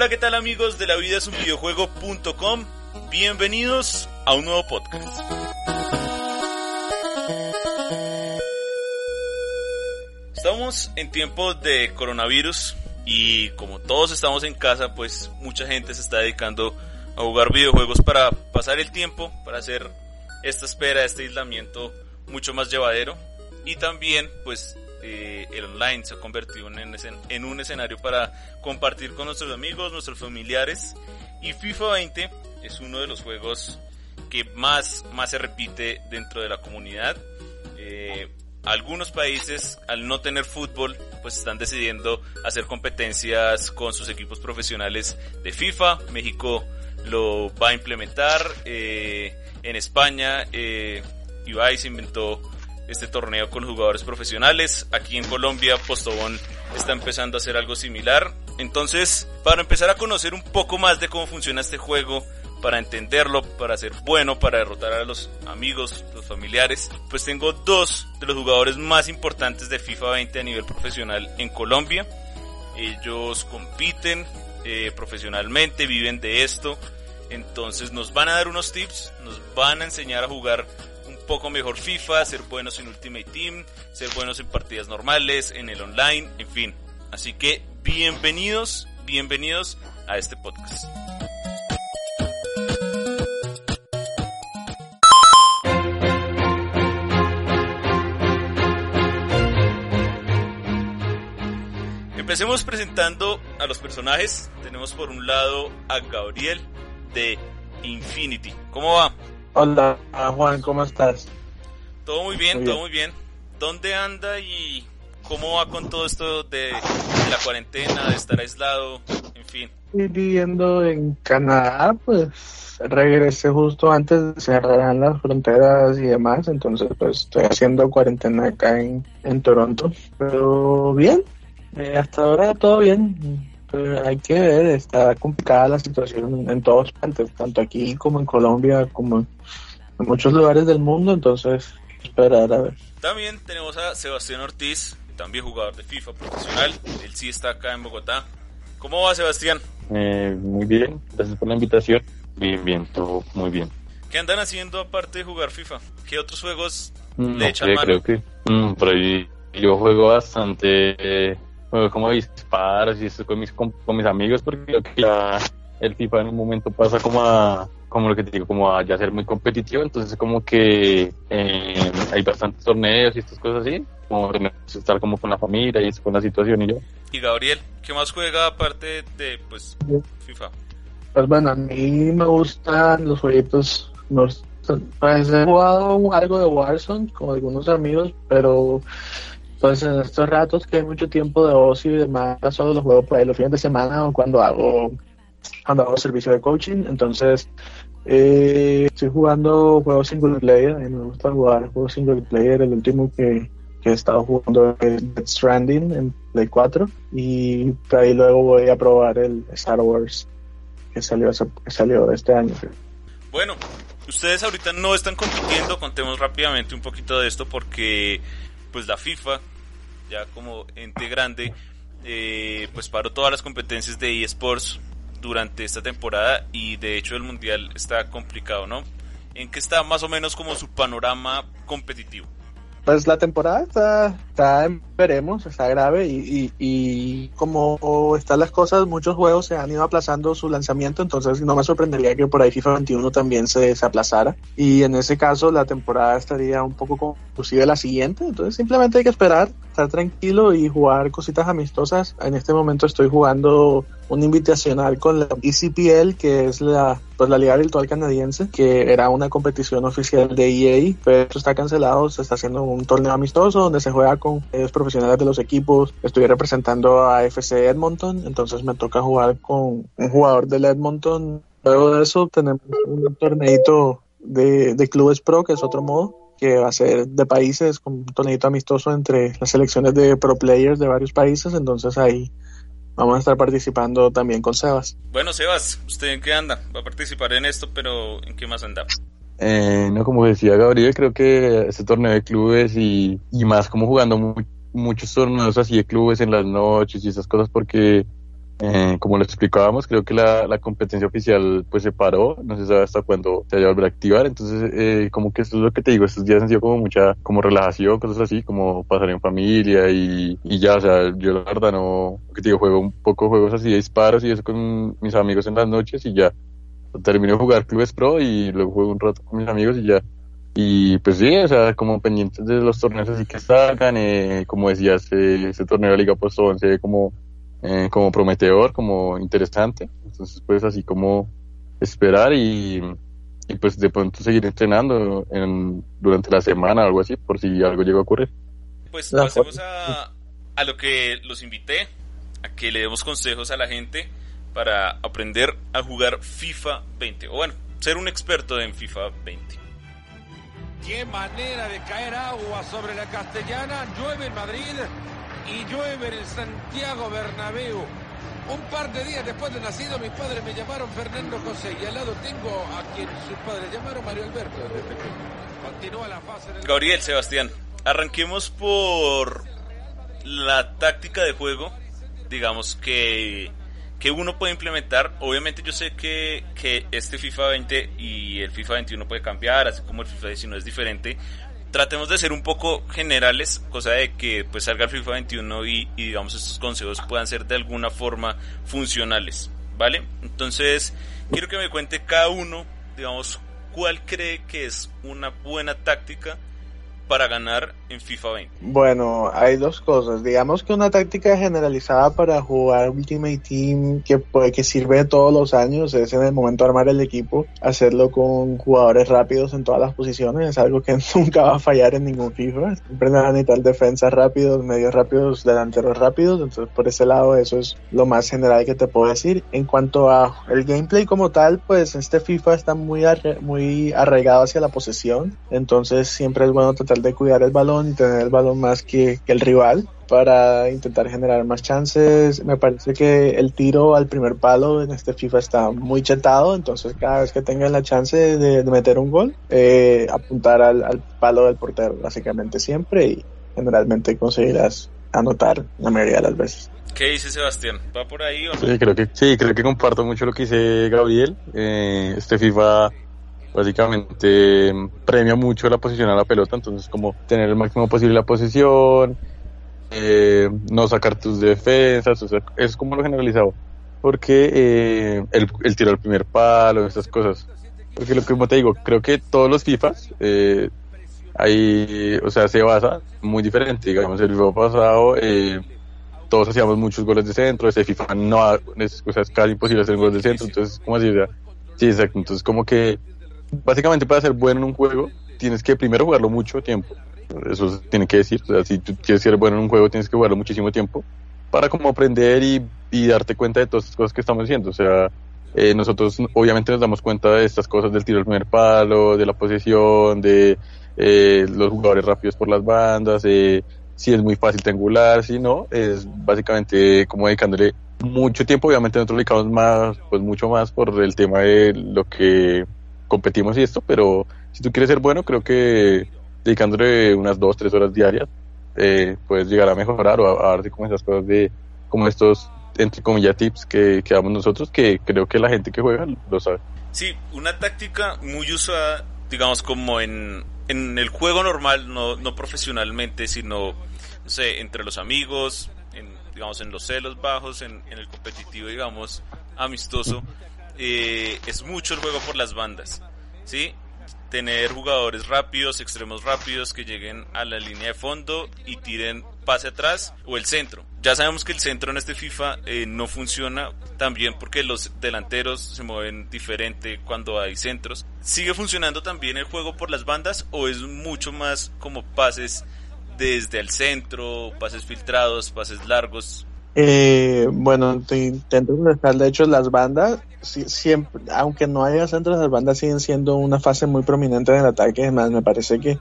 Hola, ¿qué tal amigos de la vida es un videojuego.com? Bienvenidos a un nuevo podcast. Estamos en tiempos de coronavirus y como todos estamos en casa, pues mucha gente se está dedicando a jugar videojuegos para pasar el tiempo, para hacer esta espera, este aislamiento mucho más llevadero y también pues eh, el online se ha convertido en, un escenario para compartir con nuestros amigos, nuestros familiares y FIFA 20 es uno de los juegos que más, más se repite dentro de la comunidad. Eh, algunos países, al no tener fútbol, pues están decidiendo hacer competencias con sus equipos profesionales de FIFA. México lo va a implementar. Eh, en España, eh, Ibai se inventó este torneo con jugadores profesionales. Aquí en Colombia, Postobón está empezando a hacer algo similar. Entonces, para empezar a conocer un poco más de cómo funciona este juego, para entenderlo, para ser bueno, para derrotar a los amigos, los familiares, pues tengo dos de los jugadores más importantes de FIFA 20 a nivel profesional en Colombia. Ellos compiten eh, profesionalmente, viven de esto, entonces nos van a dar unos tips, nos van a enseñar a jugar poco mejor FIFA, ser buenos en Ultimate Team, ser buenos en partidas normales, en el online, en fin. Así que bienvenidos, bienvenidos a este podcast. Empecemos presentando a los personajes. Tenemos por un lado a Gabriel de Infinity. ¿Cómo va? Hola, Juan, ¿cómo estás? Todo muy bien, todo muy bien. ¿Dónde anda y cómo va con todo esto de, la cuarentena, de estar aislado, en fin? Viviendo en Canadá, pues regresé justo antes de cerrar las fronteras y demás, entonces pues estoy haciendo cuarentena acá en, en Toronto, pero bien, eh, hasta ahora todo bien, pero hay que ver, está complicada la situación en todos partes, tanto aquí como en Colombia, como en muchos lugares del mundo, entonces esperar a ver. También tenemos a Sebastián Ortiz, también jugador de FIFA profesional, él sí está acá en Bogotá. ¿Cómo va Sebastián? Eh, muy bien, gracias por la invitación. Bien, bien, todo muy bien. ¿Qué andan haciendo aparte de jugar FIFA? ¿Qué otros juegos mm, le echan mano? Creo que mm, por ahí yo juego bastante como disparos y eso con mis, con, mis amigos, porque creo que ya el FIFA en un momento pasa como a, como lo que te digo, como a ya ser muy competitivo, entonces como que eh, hay bastantes torneos y estas cosas así, como estar como con la familia y con la situación y yo. Y Gabriel, ¿qué más juega aparte de pues FIFA? Pues bueno, a mí me gustan los jueguitos, los, pues he jugado algo de Warzone con algunos amigos, pero entonces, en estos ratos que hay mucho tiempo de ocio y demás, solo los juego por ahí los fines de semana o cuando hago, cuando hago servicio de coaching. Entonces, eh, estoy jugando juegos single player. Mí me gusta jugar juegos single player. El último que, que he estado jugando es Dead Stranding en Play 4. Y por ahí luego voy a probar el Star Wars que salió, que salió este año. Bueno, ustedes ahorita no están compitiendo. Contemos rápidamente un poquito de esto porque pues la FIFA, ya como ente grande, eh, pues paró todas las competencias de eSports durante esta temporada y de hecho el mundial está complicado, ¿no? ¿En qué está más o menos como su panorama competitivo? Pues la temporada está, está veremos, está grave y, y, como están las cosas, muchos juegos se han ido aplazando su lanzamiento, entonces no me sorprendería que por ahí FIFA 21 también se, se aplazara y en ese caso la temporada estaría un poco inclusive la siguiente, entonces simplemente hay que esperar, estar tranquilo y jugar cositas amistosas. En este momento estoy jugando un invitacional con la ECPL, que es la, pues la Liga Virtual Canadiense, que era una competición oficial de EA, pero está cancelado, se está haciendo un torneo amistoso donde se juega con los profesionales de los equipos. Estoy representando a FC Edmonton, entonces me toca jugar con un jugador del Edmonton. Luego de eso tenemos un torneito de, de clubes pro, que es otro modo que va a ser de países, con un torneito amistoso entre las selecciones de pro players de varios países, entonces ahí vamos a estar participando también con Sebas. Bueno, Sebas, ¿usted en qué anda? Va a participar en esto, pero ¿en qué más anda? Eh, no, como decía Gabriel, creo que este torneo de clubes y, más como jugando muchos torneos así de clubes en las noches y esas cosas porque Eh, como lo explicábamos, creo que la, competencia oficial pues se paró, no se sabe hasta cuándo se vaya a volver a activar, entonces eh, como que esto es lo que te digo, estos días han sido como mucha como relajación, cosas así, como pasar en familia y, y ya, o sea, yo la verdad no, que te digo, juego un poco juegos así de disparos y eso con mis amigos en las noches y ya, termino de jugar clubes pro y luego juego un rato con mis amigos y ya. Y pues sí, o sea, como pendientes de los torneos así que salgan, eh, como decías, ese torneo de Liga Post 11 como eh, como prometedor, como interesante. Entonces, pues así como esperar y, y pues de pronto seguir entrenando en, durante la semana o algo así, por si algo llega a ocurrir. Pues pasemos a, a lo que los invité, a que le demos consejos a la gente para aprender a jugar FIFA 20, o bueno, ser un experto en FIFA 20. Qué manera de caer agua sobre la castellana, llueve en Madrid y llueve en Santiago Bernabéu. Un par de días después de nacido, mis padres me llamaron Fernando José y al lado tengo a quien sus padres llamaron Mario Alberto. Continúa la fase del... Gabriel, Sebastián, arranquemos por la táctica de juego, digamos que que uno puede implementar. Obviamente yo sé que, que este FIFA 20 y el FIFA 21 puede cambiar, así como el FIFA 19 es diferente, tratemos de ser un poco generales, cosa de que pues salga el FIFA 21 y, y, digamos estos consejos puedan ser de alguna forma funcionales, ¿vale? Entonces, quiero que me cuente cada uno, digamos, cuál cree que es una buena táctica para ganar en FIFA 20? Bueno, hay dos cosas. Digamos que una táctica generalizada para jugar Ultimate Team que, que sirve todos los años es en el momento de armar el equipo, hacerlo con jugadores rápidos en todas las posiciones. Es algo que nunca va a fallar en ningún FIFA. Siempre van a necesitar defensas rápidos, medios rápidos, delanteros rápidos. Entonces, por ese lado, eso es lo más general que te puedo decir. En cuanto a el gameplay como tal, pues este FIFA está muy, muy arraigado hacia la posesión. Entonces, siempre es bueno tratar de cuidar el balón y tener el balón más que, que, el rival para intentar generar más chances. Me parece que el tiro al primer palo en este FIFA está muy chetado, entonces cada vez que tengas la chance de, de meter un gol, eh, apuntar al, al, palo del portero básicamente siempre y generalmente conseguirás anotar la mayoría de las veces. ¿Qué dice Sebastián? ¿Va por ahí o no? Sí, creo que, sí, creo que comparto mucho lo que dice Gabriel. Eh, este FIFA básicamente premia mucho la posición a la pelota, entonces como tener el máximo posible la posición, eh, no sacar tus defensas, o sea, es como lo generalizado, porque eh, el, el, tiro al primer palo, esas cosas, porque lo que como te digo, creo que todos los FIFAs, eh, ahí, o sea, se basa muy diferente, digamos, el FIFA pasado, eh, todos hacíamos muchos goles de centro, ese FIFA no, es, o sea, es casi imposible hacer goles de centro, entonces, ¿cómo así? O sea, sí, exacto, entonces como que básicamente para ser bueno en un juego tienes que primero jugarlo mucho tiempo. Eso tiene que decir. O sea, si tú quieres ser bueno en un juego tienes que jugarlo muchísimo tiempo para como aprender y, y darte cuenta de todas estas cosas que estamos haciendo. O sea, eh, nosotros obviamente nos damos cuenta de estas cosas del tiro al primer palo, de la posesión, de eh, los jugadores rápidos por las bandas, eh, si es muy fácil triangular, si no, es básicamente como dedicándole mucho tiempo. Obviamente nosotros dedicamos más, pues mucho más por el tema de lo que competimos y esto, pero si tú quieres ser bueno, creo que dedicándole unas dos, tres horas diarias, eh, puedes llegar a mejorar o a, a darte como esas cosas de, como estos, entre comillas, tips que, damos nosotros, que creo que la gente que juega lo sabe. Sí, una táctica muy usada, digamos, como en, en el juego normal, no, no profesionalmente, sino, no sé, entre los amigos, en, digamos, en los celos bajos, en, en el competitivo, digamos, amistoso eh, es mucho el juego por las bandas, ¿sí? Tener jugadores rápidos, extremos rápidos que lleguen a la línea de fondo y tiren pase atrás o el centro. Ya sabemos que el centro en este FIFA eh, no funciona también porque los delanteros se mueven diferente cuando hay centros. ¿Sigue funcionando también el juego por las bandas o es mucho más como pases desde el centro, pases filtrados, pases largos? Eh, bueno, te intento contestar. De hecho, las bandas, siempre, aunque no haya centros, las bandas siguen siendo una fase muy prominente en el ataque. Es más, me parece que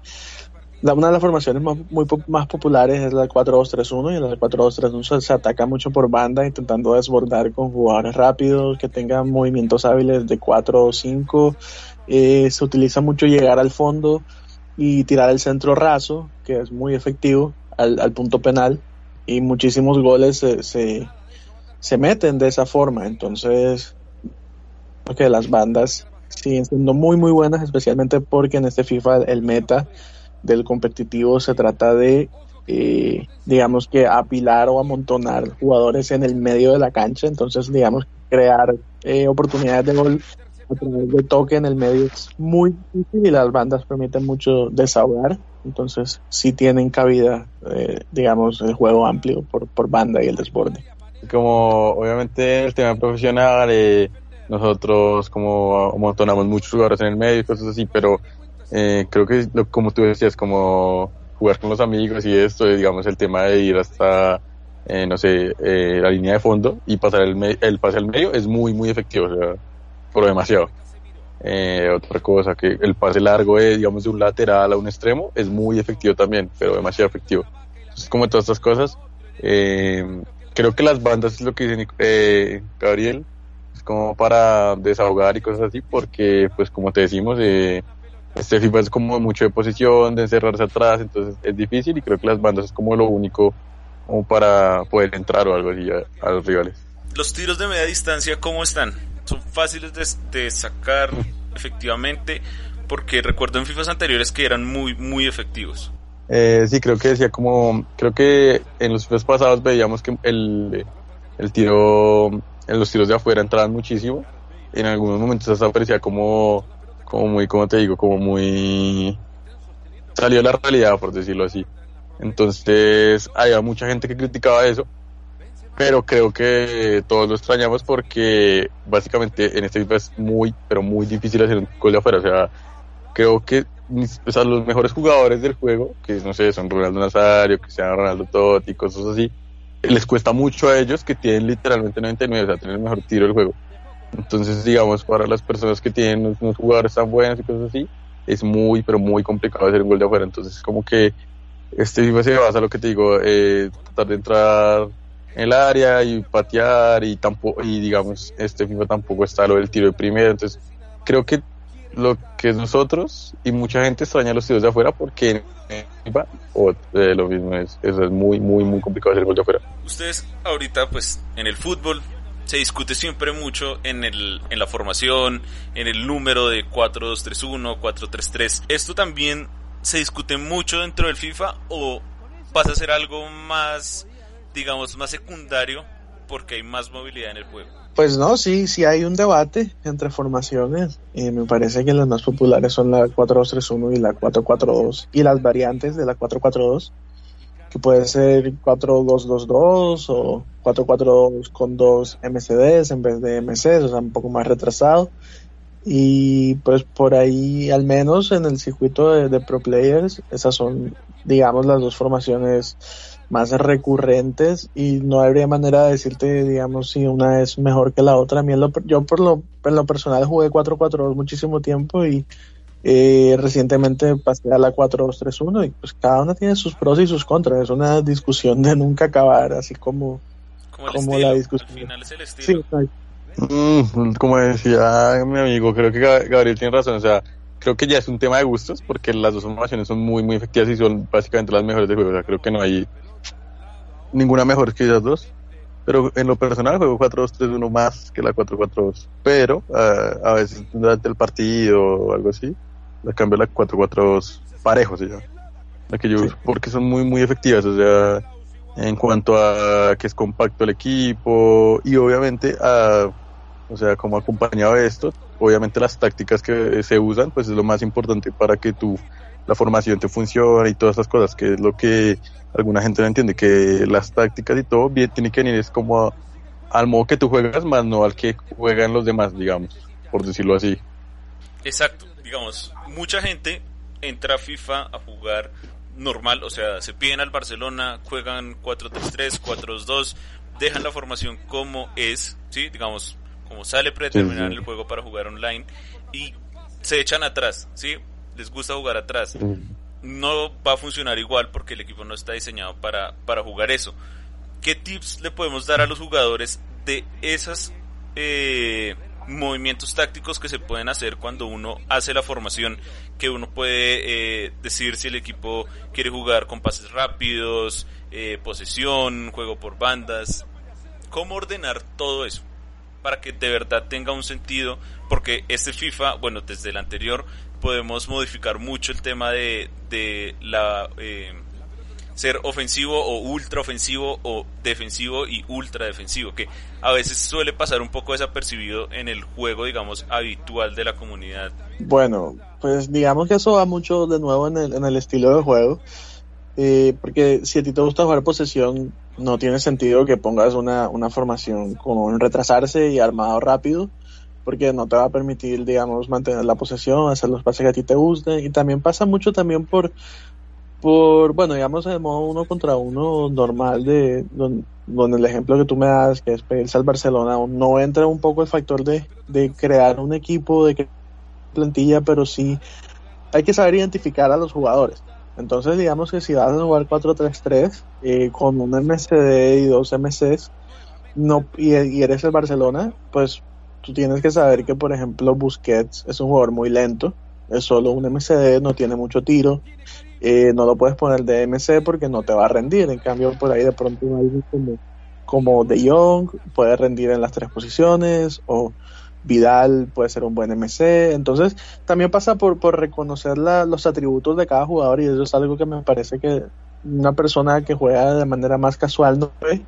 una de las formaciones más, populares es la 4-2-3-1 y la 4-2-3-1 se ataca mucho por banda, intentando desbordar con jugadores rápidos que tengan movimientos hábiles de 4 o 5. Eh, se utiliza mucho llegar al fondo y tirar el centro raso, que es muy efectivo, al punto penal y muchísimos goles se, se, meten de esa forma. Entonces, porque las bandas siguen siendo muy, muy buenas, especialmente porque en este FIFA el meta del competitivo se trata de, eh, digamos que apilar o amontonar jugadores en el medio de la cancha. Entonces, digamos, crear eh, oportunidades de gol a través de toque en el medio es muy difícil y las bandas permiten mucho desahogar. Entonces, sí tienen cabida, eh, digamos, el juego amplio por, por banda y el desborde. Como obviamente el tema profesional, eh, nosotros como amontonamos muchos jugadores en el medio y cosas así, pero eh, creo que como tú decías, como jugar con los amigos y esto, digamos, el tema de ir hasta, eh, no sé, eh, la línea de fondo y pasar el, el pase al medio es muy, muy efectivo, o por demasiado. Eh, otra cosa, que el pase largo, es, digamos, de un lateral a un extremo es muy efectivo también, pero demasiado efectivo. Entonces, como todas estas cosas, eh, creo que las bandas es lo que dice eh, Gabriel, es como para desahogar y cosas así, porque, pues, como te decimos, eh, este FIFA es como mucho de posición, de encerrarse atrás, entonces es difícil y creo que las bandas es como lo único como para poder entrar o algo así a, a los rivales. Los tiros de media distancia, ¿cómo están? ¿Son fáciles de, sacar efectivamente? Porque recuerdo en FIFAs anteriores que eran muy, muy efectivos. Eh, sí, creo que decía como, creo que en los FIFAs pasados veíamos que el, el tiro, en los tiros de afuera entraban muchísimo. En algunos momentos hasta parecía como, como muy, como te digo, como muy, salió la realidad, por decirlo así. Entonces, había mucha gente que criticaba eso, pero creo que todos lo extrañamos porque básicamente en este FIFA es muy, pero muy difícil hacer un gol de afuera. O sea, creo que o sea, los mejores jugadores del juego, que no sé, son Ronaldo Nazario, que sean Ronaldo Totti, cosas así, les cuesta mucho a ellos que tienen literalmente 99, o sea, tienen el mejor tiro del juego. Entonces, digamos, para las personas que tienen unos jugadores tan buenos y cosas así, es muy, pero muy complicado hacer un gol de afuera. Entonces, como que este FIFA se basa, lo que te digo, eh, tratar de entrar en el área y patear y tampoco, y digamos, este FIFA tampoco está lo del tiro de primera. Entonces, creo que lo que nosotros y mucha gente extraña los tiros de afuera porque FIFA o, eh, lo mismo es, eso es muy, muy, muy complicado hacer gol de afuera. Ustedes ahorita, pues, en el fútbol se discute siempre mucho en, el, en la formación, en el número de 4-2-3-1, 4-3-3. ¿Esto también se discute mucho dentro del FIFA o pasa a ser algo más, digamos, más secundario porque hay más movilidad en el juego? Pues no, sí, sí hay un debate entre formaciones. Eh, me parece que las más populares son la 4-2-3-1 y la 4-4-2 y las variantes de la 4-4-2 que puede ser 4-2-2-2 o 4-4-2 con dos MCDs en vez de MCs, o sea, un poco más retrasado. Y pues por ahí, al menos en el circuito de, de Pro Players, esas son, digamos, las dos formaciones más recurrentes y no habría manera de decirte, digamos, si una es mejor que la otra. A mí lo, yo por lo, en lo personal jugué 4-4-2 muchísimo tiempo y eh, recientemente pasé a la 4-2-3-1 y pues cada una tiene sus pros y sus contras. Es una discusión de nunca acabar, así como, Como, el como estilo, la discusión. Al final es el estilo. Sí, exacto. Mm, como decía mi amigo, creo que Gab- Gabriel tiene razón, o sea, creo que ya es un tema de gustos porque las dos formaciones son muy, muy efectivas y son básicamente las mejores del juego, o sea, creo que no hay ninguna mejor que esas dos. Pero en lo personal juego 4-2-3-1 más que la 4-4-2. Pero ah, a veces durante el partido o algo así, la cambio a la 4-4-2 parejo se llama. La que yo Sí. uso, porque son muy muy efectivas, o sea, en cuanto a que es compacto el equipo y obviamente a o sea, como acompañado de esto, obviamente las tácticas que se usan, pues es lo más importante para que tu la formación te funcione y todas esas cosas, que es lo que alguna gente no entiende, que las tácticas y todo bien tiene que venir es como a- al modo que tú juegas, más no al que juegan los demás, digamos, por decirlo así. Exacto, digamos, mucha gente entra a FIFA a jugar normal, o sea, se piden al Barcelona, juegan 4-3-3, 4-2-2, dejan la formación como es, ¿sí? Digamos, como sale predeterminado Sí, sí. el juego para jugar online y se echan atrás, ¿sí? Les gusta jugar atrás. No va a funcionar igual porque el equipo no está diseñado para, para jugar eso. ¿Qué tips le podemos dar a los jugadores de esas eh, movimientos tácticos que se pueden hacer cuando uno hace la formación? Que uno puede eh, decir si el equipo quiere jugar con pases rápidos, eh, posesión, juego por bandas. cómo ordenar todo eso para que de verdad tenga un sentido, porque este FIFA, bueno, desde el anterior podemos modificar mucho el tema de, de la eh, ser ofensivo o ultra ofensivo o defensivo y ultra defensivo, que a veces suele pasar un poco desapercibido en el juego, digamos, habitual de la comunidad. Bueno, pues digamos que eso va mucho de nuevo en el, en el estilo de juego, eh, porque si a ti te gusta jugar posesión, no tiene sentido que pongas una, una formación con retrasarse y armado rápido, porque no te va a permitir, digamos, mantener la posesión, hacer los pases que a ti te gusten, y también pasa mucho también por, por bueno, digamos, de modo uno contra uno normal, de donde, el ejemplo que tú me das, que es pedirse al Barcelona, no entra un poco el factor de, de crear un equipo, de plantilla, pero sí hay que saber identificar a los jugadores. Entonces, digamos que si vas a jugar 4-3-3 eh, con un MCD y dos MCs no, y, eres el Barcelona, pues tú tienes que saber que, por ejemplo, Busquets es un jugador muy lento, es solo un MCD, no tiene mucho tiro, eh, no lo puedes poner de MC porque no te va a rendir. En cambio, por ahí de pronto alguien como, como De Jong puede rendir en las tres posiciones o Vidal puede ser un buen MC. Entonces, también pasa por, por reconocer los atributos de cada jugador y eso es algo que me parece que una persona que juega de manera más casual no ve.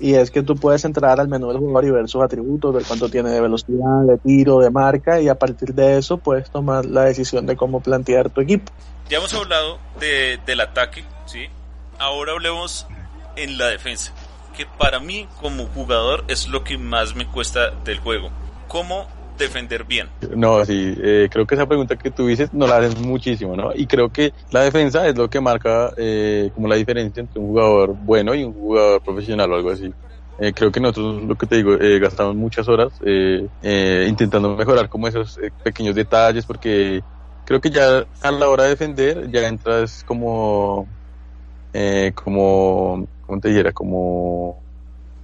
Y es que tú puedes entrar al menú del jugador y ver sus atributos, ver cuánto tiene de velocidad, de tiro, de marca, y a partir de eso puedes tomar la decisión de cómo plantear tu equipo. Ya hemos hablado de, del ataque, ¿sí? Ahora hablemos en la defensa, que para mí como jugador es lo que más me cuesta del juego cómo defender bien? No, sí, eh, creo que esa pregunta que tú dices no la haces muchísimo, ¿no? Y creo que la defensa es lo que marca eh, como la diferencia entre un jugador bueno y un jugador profesional o algo así. Eh, creo que nosotros, lo que te digo, gastamos muchas horas intentando mejorar como esos pequeños detalles porque creo que ya a la hora de defender ya entras como, como, ¿cómo te dijera? Como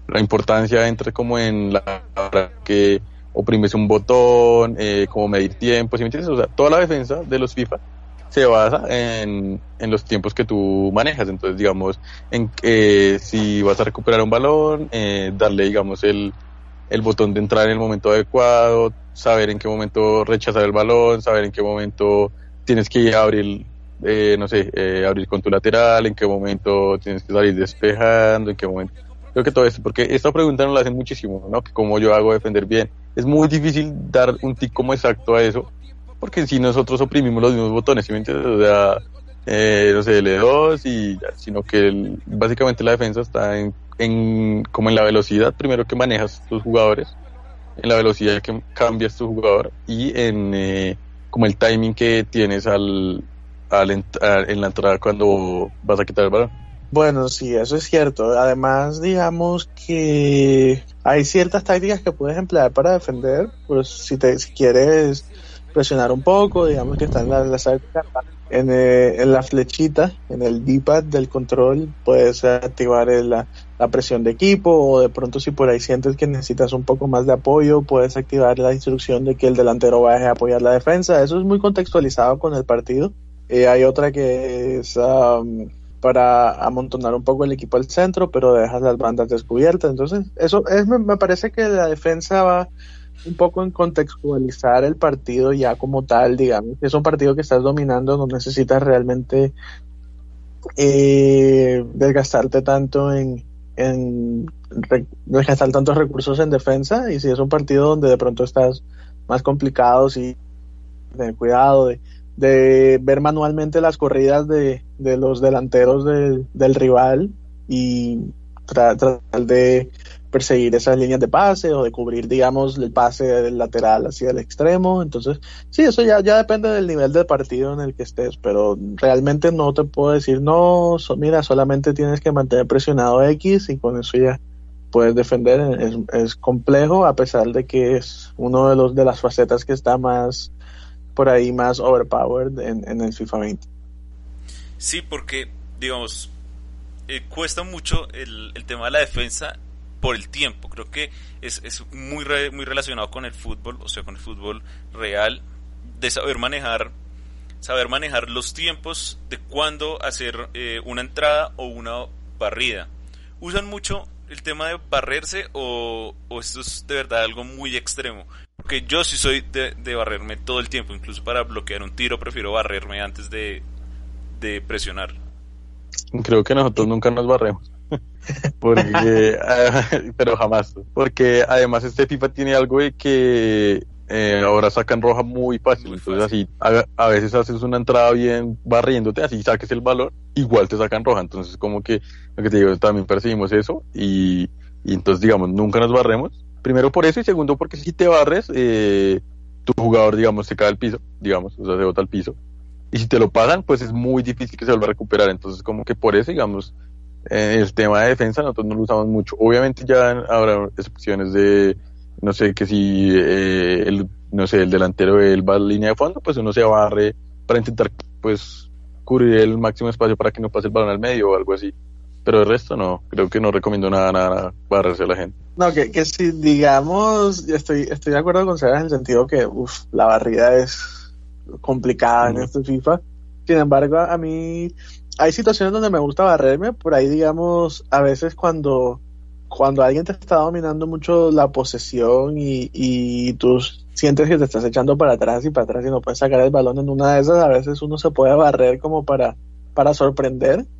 la importancia entra como en la hora que oprimes un botón, eh, como medir tiempo, ¿sí me entiendes? O sea, toda la defensa de los FIFA se basa en, en los tiempos que tú manejas. Entonces, digamos, en eh, si vas a recuperar un balón, eh, darle, digamos, el, el botón de entrar en el momento adecuado, saber en qué momento rechazar el balón, saber en qué momento tienes que abrir, eh, no sé, eh, abrir con tu lateral, en qué momento tienes que salir despejando, en qué momento Creo que todo esto, porque esta pregunta nos la hacen muchísimo, ¿no? Que cómo yo hago defender bien. Es muy difícil dar un tic como exacto a eso, porque si nosotros oprimimos los mismos botones, ¿sí me entiendes? O sea, eh, no sé, L2 y ya, sino que básicamente la defensa está en, en, como en la velocidad primero que manejas tus jugadores, en la velocidad que cambias tu jugador y en eh, como el timing que tienes al, al en la entrada cuando vas a quitar el balón. Bueno, sí, eso es cierto. Además, digamos que hay ciertas tácticas que puedes emplear para defender. Pues si te si quieres presionar un poco, digamos que está en la, en, eh, en la flechita, en el D-pad del control, puedes activar la, la presión de equipo o de pronto si por ahí sientes que necesitas un poco más de apoyo, puedes activar la instrucción de que el delantero vaya a apoyar la defensa. Eso es muy contextualizado con el partido. Eh, hay otra que es para amontonar un poco el equipo al centro, pero dejas las bandas descubiertas. Entonces, eso es, me, parece que la defensa va un poco en contextualizar el partido ya como tal, digamos. Es un partido que estás dominando, no necesitas realmente eh, desgastarte tanto en, en desgastar tantos recursos en defensa y si es un partido donde de pronto estás más complicado, sí, tener cuidado de de ver manualmente las corridas de, de los delanteros del rival y tratar de perseguir esas líneas de pase o de cubrir, digamos, el pase del lateral hacia el extremo. Entonces, sí, eso ya, ya depende del nivel de partido en el que estés, pero realmente no te puedo decir, no, mira, solamente tienes que mantener presionado X y con eso ya puedes defender. Es, es complejo, a pesar de que es uno de los de las facetas que está más por ahí más overpowered en, el FIFA 20. Sí, porque, digamos, eh, cuesta mucho el, tema de la defensa por el tiempo. Creo que es, es muy, muy relacionado con el fútbol, o sea, con el fútbol real, de saber manejar saber manejar los tiempos de cuándo hacer eh, una entrada o una barrida. Usan mucho el tema de barrerse o, o esto es de verdad algo muy extremo? Porque yo sí soy de, de, barrerme todo el tiempo, incluso para bloquear un tiro prefiero barrerme antes de, de presionar. Creo que nosotros nunca nos barremos. porque pero jamás. Porque además este FIFA tiene algo de que eh, ahora sacan roja muy fácil, entonces así a, veces haces una entrada bien barriéndote, así saques el balón, igual te sacan roja, entonces como que lo que te digo, también percibimos eso y, y entonces digamos, nunca nos barremos, primero por eso y segundo porque si te barres, eh, tu jugador digamos se cae al piso, digamos, o sea se bota al piso y si te lo pasan, pues es muy difícil que se vuelva a recuperar. Entonces, como que por eso, digamos, el tema de defensa nosotros no lo usamos mucho. Obviamente ya habrá excepciones de, no sé, que si eh, el, no sé, el delantero él va a la línea de fondo, pues uno se barre para intentar, pues, cubrir el máximo espacio para que no pase el balón al medio o algo así. Pero el resto no, creo que no recomiendo nada, nada, nada barrerse a la gente. No, que, que si digamos, estoy, estoy de acuerdo con Sara en el sentido que, uff, la barrida es complicada en este FIFA. Sin embargo, a mí hay situaciones donde me gusta barrerme, por ahí digamos, a veces cuando, cuando alguien te está dominando mucho la posesión y, y tú sientes que te estás echando para atrás y para atrás y no puedes sacar el balón en una de esas, a veces uno se puede barrer como para, para sorprender.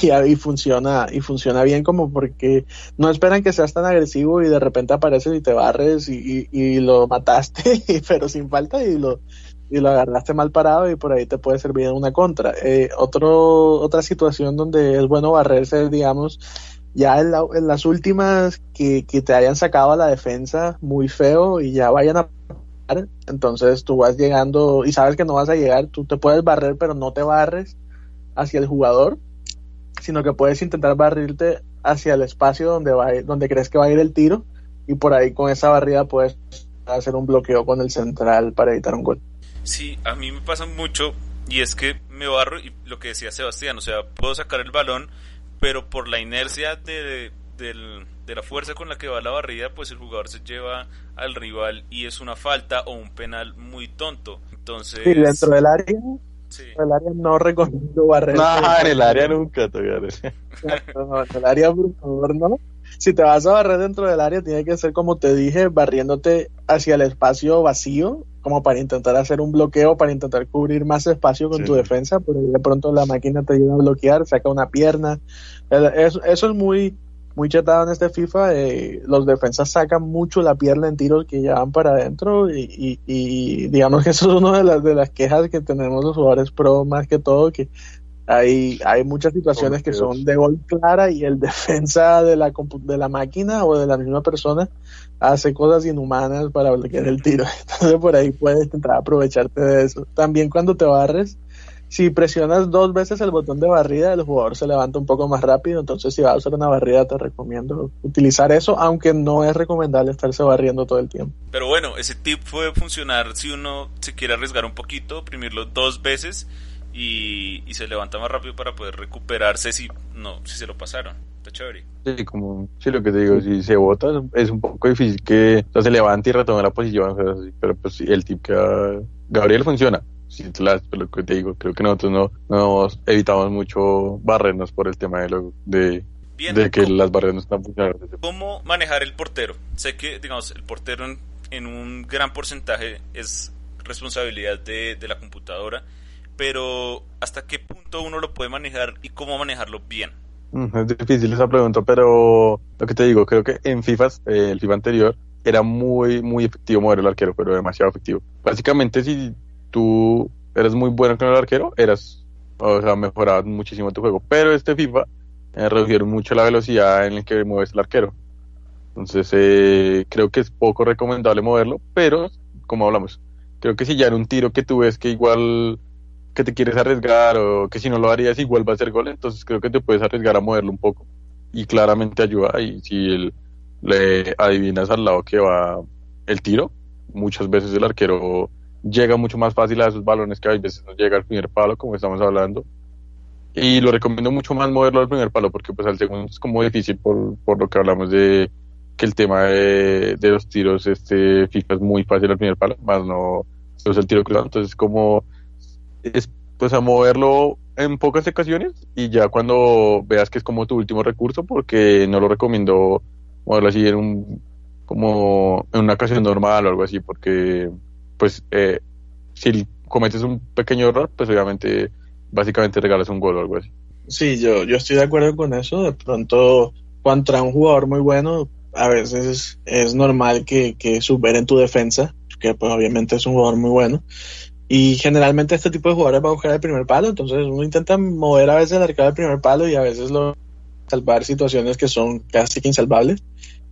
Y, y, funciona y funciona bien como porque no esperan que seas tan agresivo y de repente apareces y te barres y, y, y lo mataste pero sin falta y lo y lo agarraste mal parado y por ahí te puede servir en una contra. Eh, otro, otra situación donde es bueno barrerse, digamos, ya en, las últimas que, que, te hayan sacado a la defensa muy feo y ya vayan a entonces tú vas llegando y sabes que no vas a llegar, tú te puedes barrer pero no te barres hacia el jugador, sino que puedes intentar barrirte hacia el espacio donde va donde crees que va a ir el tiro y por ahí con esa barrida puedes hacer un bloqueo con el central para evitar un gol. Sí, a mí me pasa mucho y es que me barro y lo que decía Sebastián, o sea, puedo sacar el balón, pero por la inercia de, de, la fuerza con la que va la barrida, pues el jugador se lleva al rival y es una falta o un penal muy tonto. Entonces... Sí, dentro del área, sí. el área no recomiendo barrer. No, en el área nunca, todavía. no, en el área, por favor, no. Si te vas a barrer dentro del área, tiene que ser como te dije, barriéndote hacia el espacio vacío como para intentar hacer un bloqueo, para intentar cubrir más espacio con tu defensa, pero de pronto la máquina te ayuda a bloquear, saca una pierna. Eso, eso es muy, muy chetado en este FIFA. Eh, los defensas sacan mucho la pierna en tiros que ya van para adentro y, y, digamos que eso es una de las, de las quejas que tenemos los jugadores pro más que todo, que hay, hay muchas situaciones que son de gol clara y el defensa de la, de la máquina o de la misma persona hace cosas inhumanas para bloquear el tiro. Entonces por ahí puedes intentar aprovecharte de eso. También cuando te barres, si presionas dos veces el botón de barrida, el jugador se levanta un poco más rápido. Entonces si vas a usar una barrida, te recomiendo utilizar eso, aunque no es recomendable estarse barriendo todo el tiempo. Pero bueno, ese tip puede funcionar si uno se quiere arriesgar un poquito, oprimirlo dos veces y, y, se levanta más rápido para poder recuperarse si no si se lo pasaron. Está chévere. Sí, como sí, lo que te digo, si se bota es un poco difícil que se levante y retome la posición, pero pues el tip que a Gabriel funciona. Sí, lo que te digo, creo que nosotros no nos evitamos mucho barrernos por el tema de, lo, de, de que las barreras no están funcionando. ¿Cómo manejar el portero? Sé que, digamos, el portero en, en un gran porcentaje es responsabilidad de, de la computadora pero ¿hasta qué punto uno lo puede manejar y cómo manejarlo bien? Es difícil esa pregunta, pero lo que te digo, creo que en FIFA, eh, el FIFA anterior, era muy, muy efectivo mover el arquero, pero demasiado efectivo. Básicamente, si tú eres muy bueno con el arquero, eras, o sea, mejorabas muchísimo tu juego. Pero este FIFA eh, redujeron mucho la velocidad en la que mueves el arquero. Entonces, eh, creo que es poco recomendable moverlo, pero, como hablamos, creo que si ya en un tiro que tú ves que igual que te quieres arriesgar o que si no lo harías igual va a ser gol, entonces creo que te puedes arriesgar a moverlo un poco y claramente ayuda. Y si le adivinas al lado que va el tiro, muchas veces el arquero llega mucho más fácil a esos balones que a veces no llega al primer palo como estamos hablando. Y lo recomiendo mucho más moverlo al primer palo porque pues al segundo es como difícil por, por lo que hablamos de que el tema de, de los tiros este FIFA es muy fácil al primer palo más no es el tiro cruzado. Entonces como es pues a moverlo en pocas ocasiones y ya cuando veas que es como tu último recurso, porque no lo recomiendo moverlo así en un como en una ocasión normal o algo así, porque pues eh, si cometes un pequeño error, pues obviamente básicamente regalas un gol o algo así. Sí, yo, yo estoy de acuerdo con eso. De pronto, contra un jugador muy bueno, a veces es, normal que, que superen tu defensa, que pues obviamente es un jugador muy bueno. Y generalmente este tipo de jugadores va a buscar el primer palo, entonces uno intenta mover a veces el arcado del primer palo y a veces lo salvar situaciones que son casi que insalvables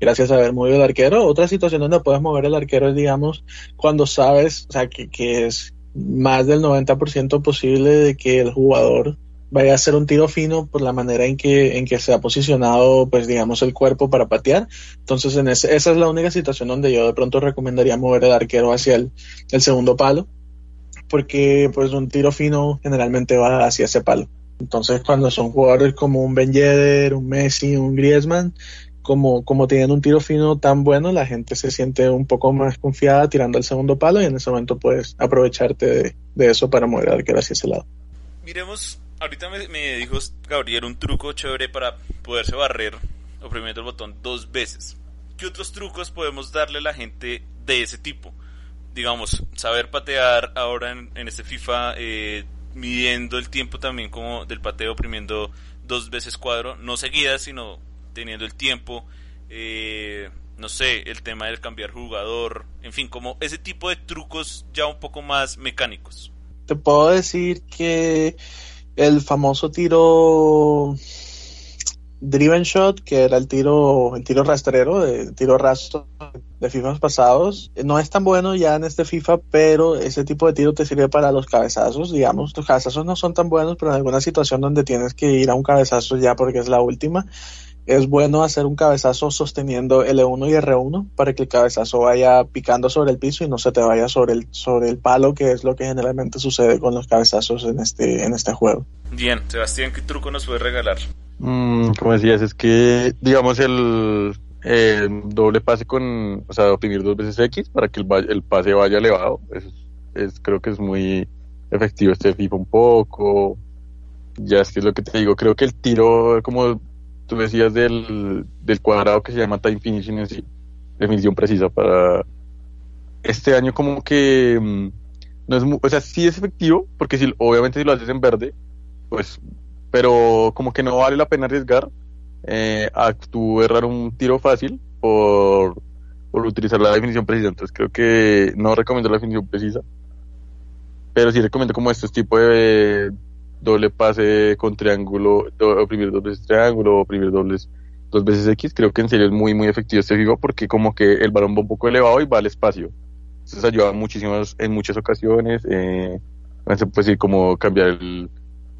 gracias a haber movido el arquero. Otra situación donde puedes mover el arquero es, digamos, cuando sabes, o sea, que, que es más del 90% posible de que el jugador vaya a hacer un tiro fino por la manera en que, en que se ha posicionado, pues digamos, el cuerpo para patear. Entonces, en ese, esa es la única situación donde yo de pronto recomendaría mover el arquero hacia el, el segundo palo, porque pues un tiro fino generalmente va hacia ese palo. Entonces, cuando son jugadores como un Ben Yedder, un Messi, un Griezmann, como, como tienen un tiro fino tan bueno, la gente se siente un poco más confiada tirando el segundo palo y en ese momento puedes aprovecharte de, de eso para mover al arquero hacia ese lado. Miremos ahorita me, dijo Gabriel un truco chévere para poderse barrer oprimiendo el botón dos veces. ¿Qué otros trucos podemos darle a la gente de ese tipo? Digamos, saber patear ahora en, este FIFA, eh, midiendo el tiempo también como del pateo, oprimiendo dos veces cuadro, no seguidas, sino teniendo el tiempo. Eh, no sé, el tema del cambiar jugador, en fin, como ese tipo de trucos ya un poco más mecánicos. Te puedo decir que el famoso tiro driven shot, que era el tiro, el tiro rastrero, el tiro rastro de FIFA pasados, no es tan bueno ya en este FIFA, pero ese tipo de tiro te sirve para los cabezazos, digamos, los cabezazos no son tan buenos, pero en alguna situación donde tienes que ir a un cabezazo ya porque es la última, es bueno hacer un cabezazo sosteniendo L1 y R1 para que el cabezazo vaya picando sobre el piso y no se te vaya sobre el, sobre el palo, que es lo que generalmente sucede con los cabezazos en este, en este juego. Bien, Sebastián, ¿qué truco nos puedes regalar? Mm, como decías, es que, digamos, el, doble pase con, o sea, oprimir dos veces X para que el, el pase vaya elevado. Es, creo que es muy efectivo este FIFA un poco. Ya es que es lo que te digo, creo que el tiro como tú decías del, del cuadrado que se llama time finishing en sí, definición precisa para este año como que mm, no es o sea sí es efectivo porque si obviamente si lo haces en verde pues pero como que no vale la pena arriesgar eh, a tu errar un tiro fácil por, por utilizar la definición precisa. Entonces creo que no recomiendo la definición precisa pero sí recomiendo como estos tipos de doble pase con triángulo, oprimir dos veces triángulo, oprimir dobles dos veces X, creo que en serio es muy muy efectivo este juego porque como que el balón va un poco elevado y va al espacio. Entonces ayuda muchísimas, en muchas ocasiones, eh, se puede decir como cambiar el,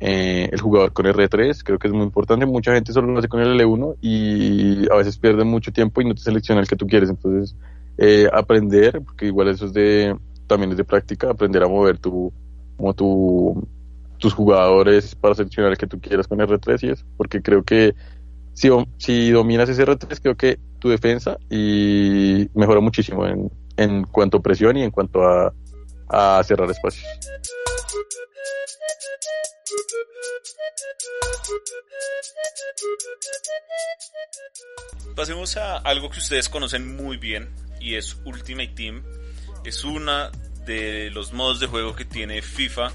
eh, el jugador con R3, creo que es muy importante, mucha gente solo lo hace con el L1 y a veces pierde mucho tiempo y no te selecciona el que tú quieres, entonces eh, aprender, porque igual eso es de, también es de práctica, aprender a mover tu, como tu, tus jugadores para seleccionar el que tú quieras con R3 y eso, porque creo que si, si dominas ese R3, creo que tu defensa y mejora muchísimo en, en cuanto a presión y en cuanto a, a cerrar espacios. Pasemos a algo que ustedes conocen muy bien y es Ultimate Team. Es una de los modos de juego que tiene FIFA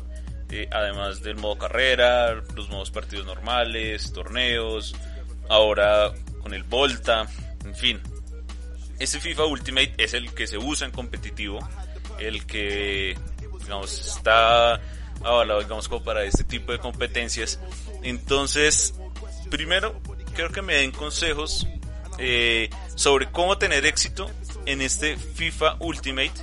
eh, además del modo carrera, los modos partidos normales, torneos, ahora con el Volta, en fin. Este FIFA Ultimate es el que se usa en competitivo, el que digamos está avalado digamos como para este tipo de competencias. Entonces, primero creo que me den consejos eh, sobre cómo tener éxito en este FIFA Ultimate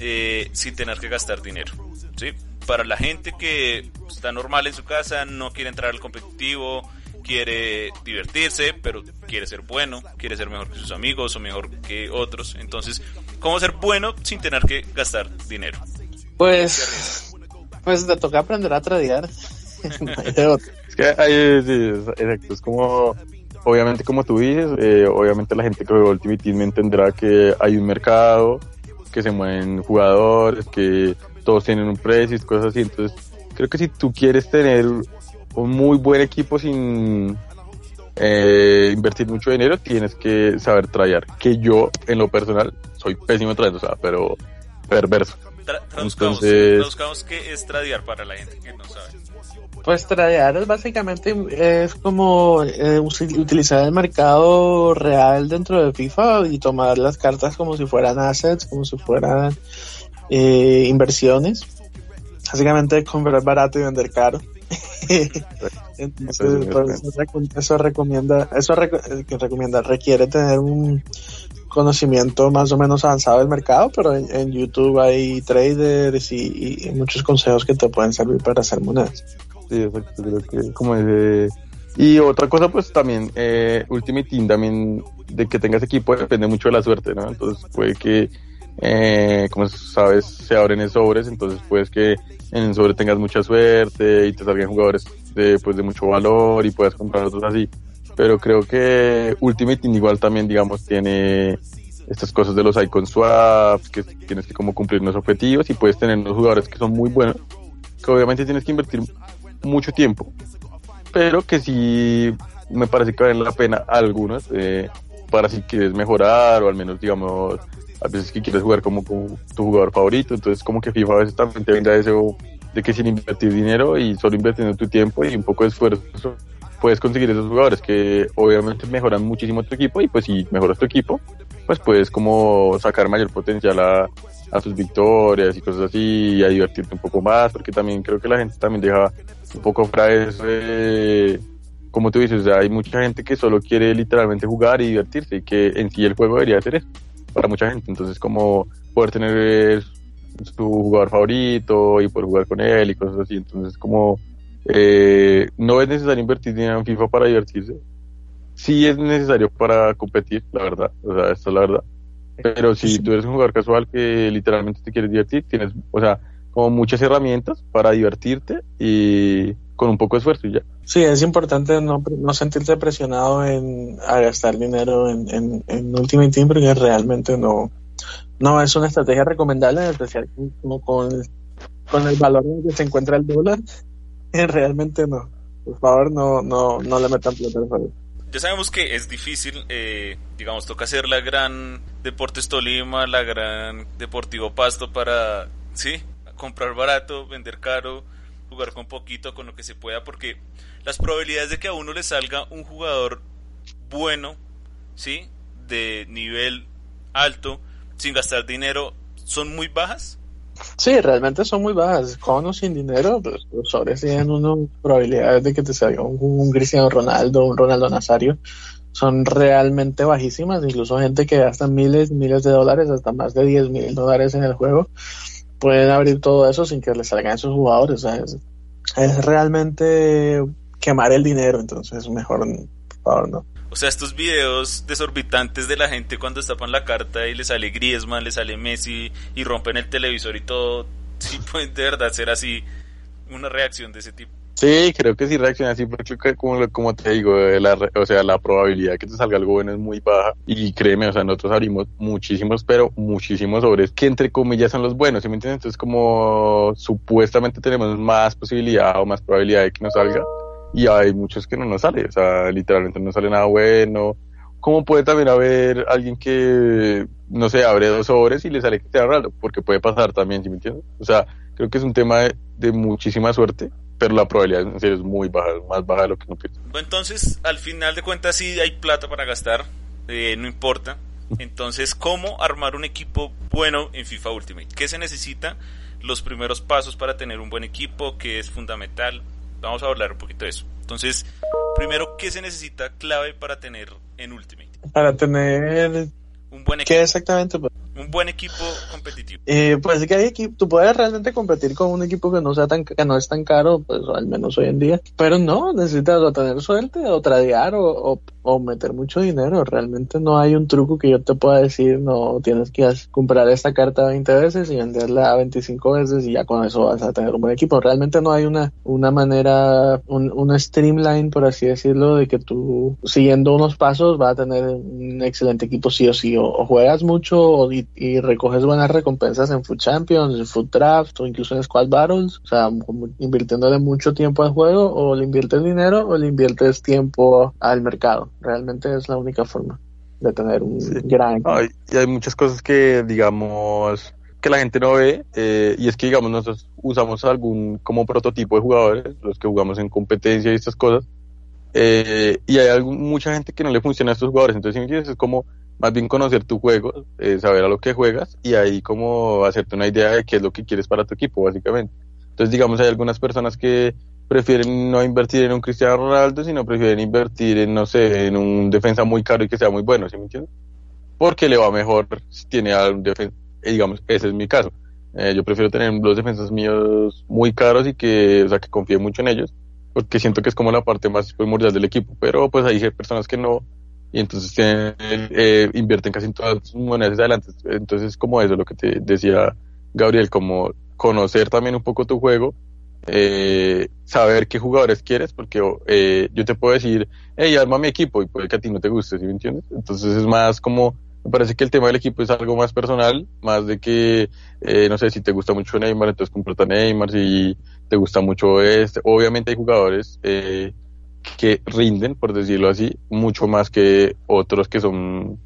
eh, sin tener que gastar dinero. ¿sí? Para la gente que está normal en su casa, no quiere entrar al competitivo, quiere divertirse, pero quiere ser bueno, quiere ser mejor que sus amigos o mejor que otros. Entonces, ¿cómo ser bueno sin tener que gastar dinero? Pues, pues te toca aprender a tradear. es que hay, exacto, es como, obviamente como tú dices, eh, obviamente la gente que juega Ultimate Team entenderá que hay un mercado, que se mueven jugadores, que todos tienen un precio y cosas así, entonces creo que si tú quieres tener un muy buen equipo sin eh, invertir mucho dinero, tienes que saber tradear. Que yo, en lo personal, soy pésimo trayendo, o sea, pero perverso. Tra traduzcamos, Entonces... traduzcamos qué es tradear para la gente que no sabe. Pues tradear es básicamente es como eh, utilizar el mercado real dentro de FIFA y tomar las cartas como si fueran assets, como si fueran eh, inversiones. Básicamente comprar barato y vender caro. Entonces, pues, eso, recomienda, eso eh, que recomienda, requiere tener un conocimiento más o menos avanzado del mercado, pero en, YouTube hay traders y, y, muchos consejos que te pueden servir para hacer monedas. Sí, exacto, creo que como Y otra cosa, pues también, eh, Ultimate Team también, de que tengas equipo depende mucho de la suerte, ¿no? Entonces puede que, eh, como sabes, se abren en sobres, entonces puedes que en el sobre tengas mucha suerte y te salgan jugadores de, pues, de mucho valor y puedas comprar otros así. Pero creo que Ultimate Team igual también, digamos, tiene estas cosas de los icon swaps, que tienes que como cumplir unos objetivos y puedes tener unos jugadores que son muy buenos, que obviamente tienes que invertir mucho tiempo, pero que sí me parece que valen la pena algunos eh, para si quieres mejorar o al menos digamos a veces que quieres jugar como, tu jugador favorito, entonces como que FIFA a veces también te brinda eso de que sin invertir dinero y solo invirtiendo tu tiempo y un poco de esfuerzo puedes conseguir esos jugadores que obviamente mejoran muchísimo tu equipo y pues si mejoras tu equipo pues puedes como sacar mayor potencial a, a tus victorias y cosas así y a divertirte un poco más porque también creo que la gente también deja un poco para eso como tú dices, hay mucha gente que solo quiere literalmente jugar y divertirse y que en sí el juego debería ser eso para mucha gente. Entonces, como poder tener su jugador favorito y poder jugar con él y cosas así. Entonces, como eh, no es necesario invertir dinero en FIFA para divertirse. Sí es necesario para competir, la verdad. O sea, esto es la verdad. Pero si tú eres un jugador casual que literalmente te quieres divertir, tienes, o sea, como muchas herramientas para divertirte y con un poco de esfuerzo y ya. Sí, es importante no, no sentirse presionado en a gastar dinero en, en, en Ultimate Team porque realmente no, no es una estrategia recomendable, en especial como con, con el valor en que se encuentra el dólar. Realmente no. Por favor, no, no, no le metan plata al. Ya sabemos que es difícil, eh, digamos, toca hacer la gran Deportes Tolima, la gran Deportivo Pasto para, sí, comprar barato, vender caro, jugar con poquito, con lo que se pueda, porque las probabilidades de que a uno le salga un jugador bueno, ¿sí? De nivel alto, sin gastar dinero, son muy bajas. Sí, realmente son muy bajas. Con o sin dinero, pues, los sobres tienen una probabilidades de que te salga un, un, Cristiano Ronaldo, un Ronaldo Nazario, son realmente bajísimas. Incluso gente que gasta miles, miles de dólares, hasta más de 10 mil dólares en el juego, pueden abrir todo eso sin que les salgan esos jugadores. es, realmente quemar el dinero, entonces mejor, por favor, no. O sea, estos videos desorbitantes de la gente cuando estapan la carta y le sale Griezmann, le sale Messi y rompen el televisor y todo, sí pueden de verdad ser así una reacción de ese tipo. Sí, creo que sí reacciona así, porque como, como te digo, eh, la, o sea, la probabilidad que te salga algo bueno es muy baja. Y créeme, o sea, nosotros abrimos muchísimos, pero muchísimos sobres que entre comillas son los buenos, ¿sí me entiendes? Entonces, como supuestamente tenemos más posibilidad o más probabilidad de que nos salga, y hay muchos que no nos sale, o sea, literalmente no sale nada bueno. Como puede también haber alguien que, no sé, abre dos sobres y le sale que te raro, porque puede pasar también, ¿sí me entiendes? O sea, creo que es un tema de muchísima suerte pero la probabilidad en serio es muy baja, más baja de lo que no pienso. Entonces, al final de cuentas, sí hay plata para gastar, eh, no importa. Entonces, ¿cómo armar un equipo bueno en FIFA Ultimate? ¿Qué se necesita? Los primeros pasos para tener un buen equipo, que es fundamental. Vamos a hablar un poquito de eso. Entonces, primero, ¿qué se necesita clave para tener en Ultimate? Para tener un buen equipo. ¿Qué exactamente? Un buen equipo competitivo. Eh, pues que hay equipo, tú puedes realmente competir con un equipo que no sea tan, que no es tan caro, pues al menos hoy en día. Pero no, necesitas o tener suerte, o tradear, o, o, meter mucho dinero. Realmente no hay un truco que yo te pueda decir, no tienes que comprar esta carta 20 veces y venderla 25 veces y ya con eso vas a tener un buen equipo. Realmente no hay una, una manera, un, una streamline, por así decirlo, de que tú siguiendo unos pasos vas a tener un excelente equipo sí o sí. O, juegas mucho o, y recoges buenas recompensas en Food Champions, en Food Draft o incluso en Squad Battles, o sea, invirtiéndole mucho tiempo al juego o le inviertes dinero o le inviertes tiempo al mercado. Realmente es la única forma de tener un gran... y hay muchas cosas que, digamos, que la gente no ve eh, y es que, digamos, nosotros usamos algún como prototipo de jugadores, los que jugamos en competencia y estas cosas, eh, y hay mucha gente que no le funciona a estos jugadores, entonces es como más bien conocer tu juego, eh, saber a lo que juegas y ahí como hacerte una idea de qué es lo que quieres para tu equipo, básicamente. Entonces, digamos, hay algunas personas que prefieren no invertir en un Cristiano Ronaldo, sino prefieren invertir en, no sé, en un defensa muy caro y que sea muy bueno, ¿sí me entiendes? Porque le va mejor si tiene algún defensa, eh, digamos, ese es mi caso. Eh, yo prefiero tener los defensas míos muy caros y que, o sea, que confíe mucho en ellos, porque siento que es como la parte más primordial del equipo, pero pues hay personas que no, y entonces eh, invierten casi en todas sus monedas adelante. Entonces, como eso, lo que te decía Gabriel, como conocer también un poco tu juego eh, saber qué jugadores quieres, porque eh, yo te puedo decir, hey, arma mi equipo, y puede que a ti no te guste, ¿sí me entiendes? Entonces es más como, me parece que el tema del equipo es algo más personal, más de que, eh, no sé, si te gusta mucho Neymar, entonces comprate a Neymar, si te gusta mucho este, obviamente hay jugadores eh, que rinden, por decirlo así, mucho más que otros que son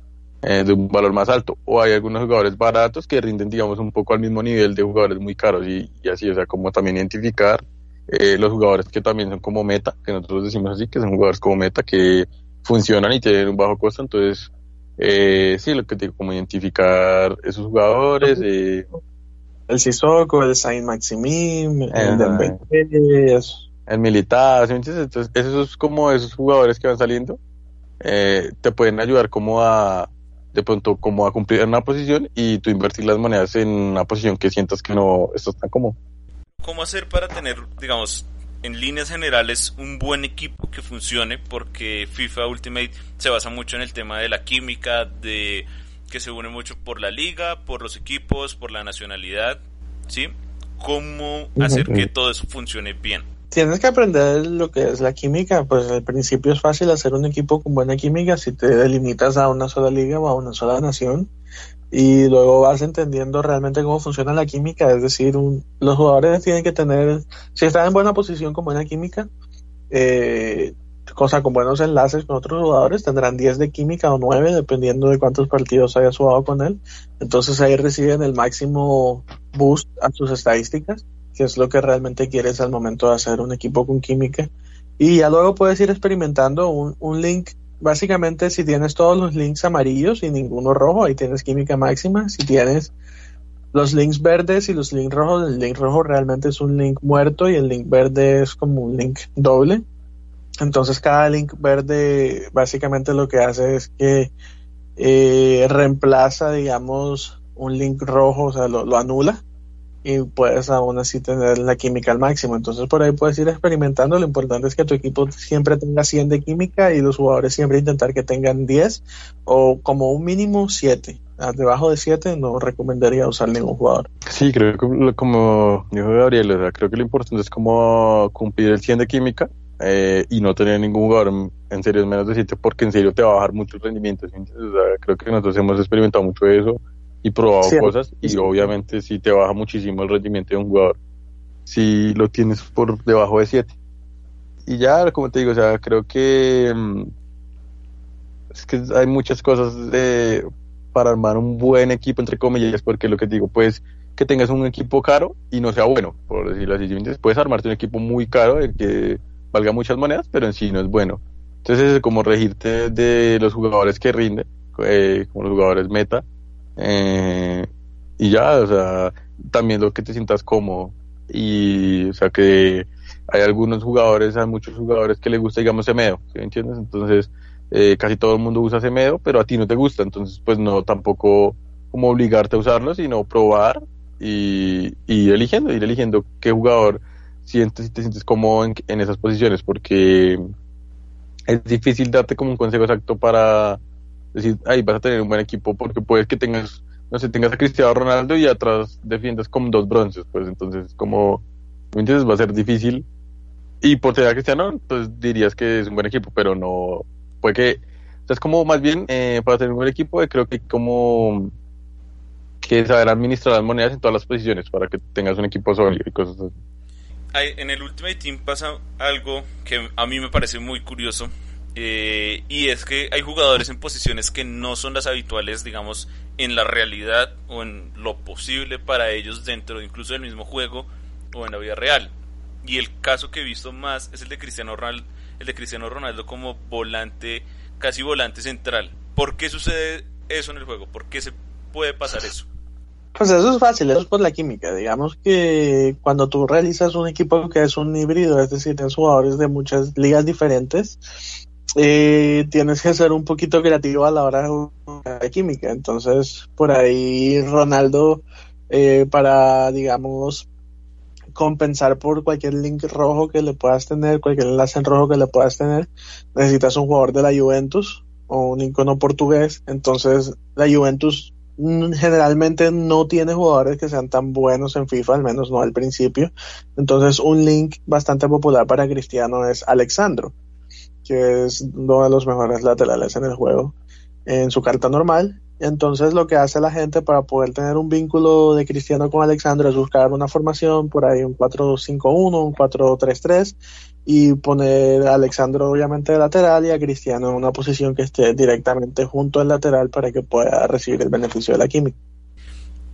eh, de un valor más alto. O hay algunos jugadores baratos que rinden, digamos, un poco al mismo nivel de jugadores muy caros y, así, o sea, como también identificar eh, los jugadores que también son como meta, que nosotros decimos así, que son jugadores como meta, que funcionan y tienen un bajo costo, entonces, eh, sí, lo que digo, como identificar esos jugadores. Eh, el Sissoko, el Saint Maximim, el Dembélé, el militar, entonces esos como esos jugadores que van saliendo eh, te pueden ayudar como a de pronto como a cumplir en una posición y tú invertir las monedas en una posición que sientas que no estás tan cómodo. ¿Cómo hacer para tener, digamos, en líneas generales un buen equipo que funcione? Porque FIFA Ultimate se basa mucho en el tema de la química, de que se une mucho por la liga, por los equipos, por la nacionalidad, ¿sí? ¿Cómo hacer que todo eso funcione bien? Tienes que aprender lo que es la química, pues al principio es fácil hacer un equipo con buena química si te delimitas a una sola liga o a una sola nación. Y luego vas entendiendo realmente cómo funciona la química, es decir, los jugadores tienen que tener, si están en buena posición con buena química, eh, cosa con buenos enlaces con otros jugadores, tendrán 10 de química o 9, dependiendo de cuántos partidos hayas jugado con él. Entonces ahí reciben el máximo boost a sus estadísticas que es lo que realmente quieres al momento de hacer un equipo con química. Y ya luego puedes ir experimentando un, un link. Básicamente, si tienes todos los links amarillos y ninguno rojo, ahí tienes química máxima. Si tienes los links verdes y los links rojos, el link rojo realmente es un link muerto y el link verde es como un link doble. Entonces cada link verde básicamente lo que hace es que eh, reemplaza, digamos, un link rojo, o sea, lo anula y puedes aún así tener la química al máximo. Entonces por ahí puedes ir experimentando. Lo importante es que tu equipo siempre tenga 100 de química y los jugadores siempre intentar que tengan 10 o como un mínimo 7. Ah, debajo de 7 no recomendaría usar ningún jugador. Sí, creo que como dijo Gabriel, creo que lo importante es como cumplir el 100 de química eh, y no tener ningún jugador en serio menos de 7 porque en serio te va a bajar mucho el rendimiento. creo que nosotros hemos experimentado mucho eso y probado cosas y obviamente si te baja muchísimo el rendimiento de un jugador si lo tienes por debajo de 7 y ya como te digo o sea creo que mm, es que hay muchas cosas de para armar un buen equipo entre comillas porque lo que te digo pues que tengas un equipo caro y no sea bueno por decirlo así puedes armarte un equipo muy caro el que valga muchas monedas pero en sí no es bueno. Entonces es como regirte de los jugadores que rinden eh, como los jugadores meta eh, y ya, o sea, también lo que te sientas cómodo. Y, o sea, que hay algunos jugadores, hay muchos jugadores que les gusta, digamos, Semedo, ¿sí entiendes? Entonces, eh, casi todo el mundo usa Semedo, pero a ti no te gusta, entonces, pues no tampoco como obligarte a usarlo, sino probar y, y eligiendo, ir eligiendo qué jugador sientes y te sientes cómodo en, en esas posiciones, porque es difícil darte como un consejo exacto para decir, ahí vas a tener un buen equipo porque puedes que tengas, no sé, tengas a Cristiano Ronaldo y atrás defiendas como dos bronces, pues entonces como, ¿me entiendes? Va a ser difícil. Y por a Cristiano, pues dirías que es un buen equipo, pero no, puede que, o sea, es como más bien, eh, para tener un buen equipo, eh, creo que como que saber administrar las monedas en todas las posiciones para que tengas un equipo sólido y cosas así. en el Ultimate Team pasa algo que a mí me parece muy curioso eh, y es que hay jugadores en posiciones que no son las habituales, digamos, en la realidad o en lo posible para ellos dentro incluso del mismo juego o en la vida real. Y el caso que he visto más es el de Cristiano Ronaldo, el de Cristiano Ronaldo como volante, casi volante central. ¿Por qué sucede eso en el juego? ¿Por qué se puede pasar eso? Pues eso es fácil, eso es por la química. Digamos que cuando tú realizas un equipo que es un híbrido, es decir, tienes jugadores de muchas ligas diferentes, eh, tienes que ser un poquito creativo a la hora de jugar química. Entonces, por ahí Ronaldo, eh, para, digamos, compensar por cualquier link rojo que le puedas tener, cualquier enlace en rojo que le puedas tener, necesitas un jugador de la Juventus o un icono portugués. Entonces, la Juventus generalmente no tiene jugadores que sean tan buenos en FIFA, al menos no al principio. Entonces, un link bastante popular para Cristiano es Alexandro que es uno de los mejores laterales en el juego, en su carta normal. Entonces lo que hace la gente para poder tener un vínculo de Cristiano con Alexandro es buscar una formación por ahí un 4-5-1, un 4-3-3 y poner a Alexandro obviamente de lateral y a Cristiano en una posición que esté directamente junto al lateral para que pueda recibir el beneficio de la química.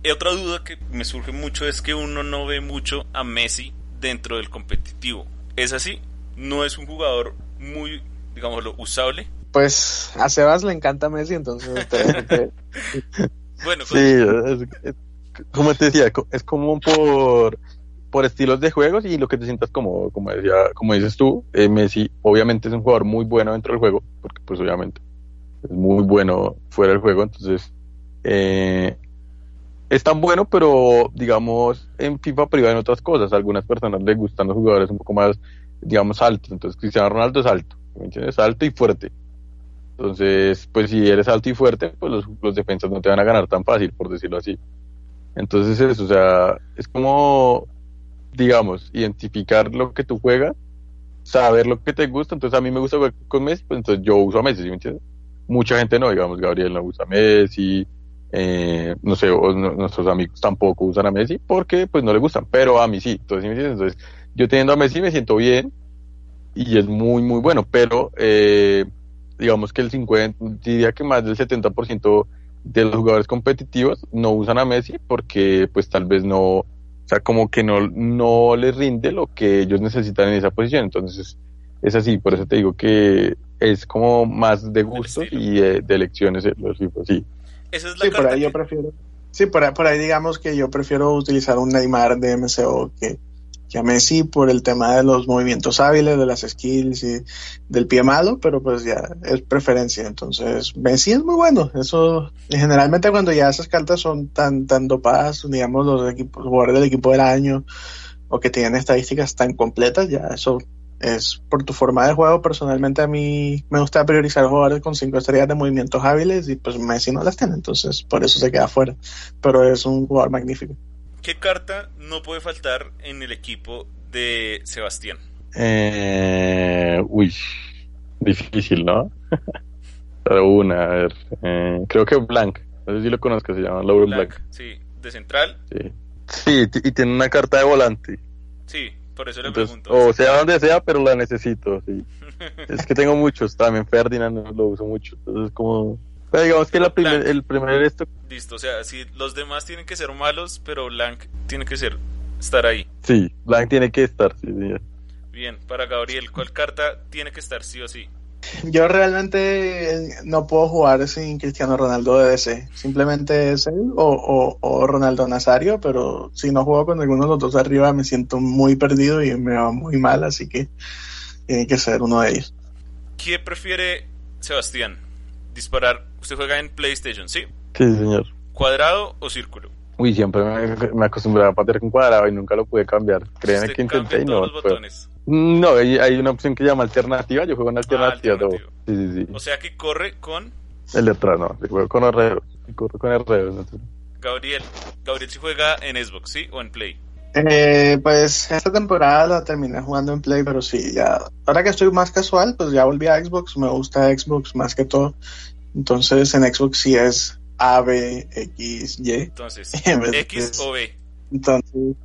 Y otra duda que me surge mucho es que uno no ve mucho a Messi dentro del competitivo. ¿Es así? ¿No es un jugador muy, digámoslo, usable. Pues a Sebas le encanta Messi, entonces... bueno, sí, como te decía, es como por por estilos de juegos y lo que te sientas como, como decía, como dices tú, eh, Messi obviamente es un jugador muy bueno dentro del juego, porque pues obviamente es muy bueno fuera del juego, entonces eh, es tan bueno, pero digamos en FIFA privada en otras cosas, a algunas personas les gustan los jugadores un poco más digamos, alto. Entonces, Cristiano Ronaldo es alto, ¿me entiendes? Alto y fuerte. Entonces, pues si eres alto y fuerte, pues los, los defensas no te van a ganar tan fácil, por decirlo así. Entonces, eso, o sea, es como, digamos, identificar lo que tú juegas, saber lo que te gusta. Entonces, a mí me gusta jugar con Messi, pues entonces yo uso a Messi, ¿sí me entiendes? Mucha gente no, digamos, Gabriel no usa a Messi, eh, no sé, nuestros amigos tampoco usan a Messi porque pues no le gustan, pero a mí sí, entonces, ¿sí me entiendes? Entonces, yo teniendo a Messi me siento bien y es muy, muy bueno, pero eh, digamos que el 50, diría que más del 70% de los jugadores competitivos no usan a Messi porque pues tal vez no, o sea, como que no, no les rinde lo que ellos necesitan en esa posición. Entonces es así, por eso te digo que es como más de gusto y de, elecciones los FIFA, sí. Esa es la sí, por ahí yo prefiero. Sí, por ahí, por ahí digamos que yo prefiero utilizar un Neymar de MCO que que a Messi por el tema de los movimientos hábiles, de las skills y del pie malo, pero pues ya es preferencia. Entonces, Messi es muy bueno. Eso, generalmente cuando ya esas cartas son tan, tan dopadas, digamos, los equipos, jugadores del equipo del año, o que tienen estadísticas tan completas, ya eso es por tu forma de juego. Personalmente a mí me gusta priorizar jugadores con cinco estrellas de movimientos hábiles y pues Messi no las tiene, entonces por eso se queda fuera. Pero es un jugador magnífico. ¿Qué carta no puede faltar en el equipo de Sebastián? Eh, uy, difícil, ¿no? Pero una, a ver, eh, creo que Blank, no sé si lo conozco, se llama Laura Blank. Sí, de central. Sí. sí, y tiene una carta de volante. Sí, por eso le pregunto. O sea, donde sea, pero la necesito, sí. es que tengo muchos, también Ferdinand lo uso mucho, entonces como pero digamos que la primer, el primer esto. Listo, o sea, si los demás tienen que ser malos, pero Blanc tiene que ser estar ahí. Sí, Blanc tiene que estar, sí, Bien, para Gabriel, ¿cuál carta tiene que estar sí o sí? Yo realmente no puedo jugar sin Cristiano Ronaldo de DC. Simplemente es él o, o, Ronaldo Nazario, pero si no juego con alguno de los dos arriba me siento muy perdido y me va muy mal, así que tiene que ser uno de ellos. ¿Qué prefiere Sebastián? Disparar. Usted juega en PlayStation, ¿sí? Sí, señor. ¿Cuadrado o círculo? Uy, siempre me, acostumbraba a patear con cuadrado y nunca lo pude cambiar. Créeme que intenté y no. Los botones? No, hay, una opción que llama alternativa. Yo juego en alternativa. Ah, sí, sí, sí. O sea que corre con. El no. Yo juego con arreo. Gabriel, Gabriel si juega en Xbox, ¿sí? O en Play. Eh, pues esta temporada la terminé jugando en Play, pero sí, ya. Ahora que estoy más casual, pues ya volví a Xbox. Me gusta Xbox más que todo. Entonces en Xbox sí es A, B, X, Y. Entonces, X o B. Entonces,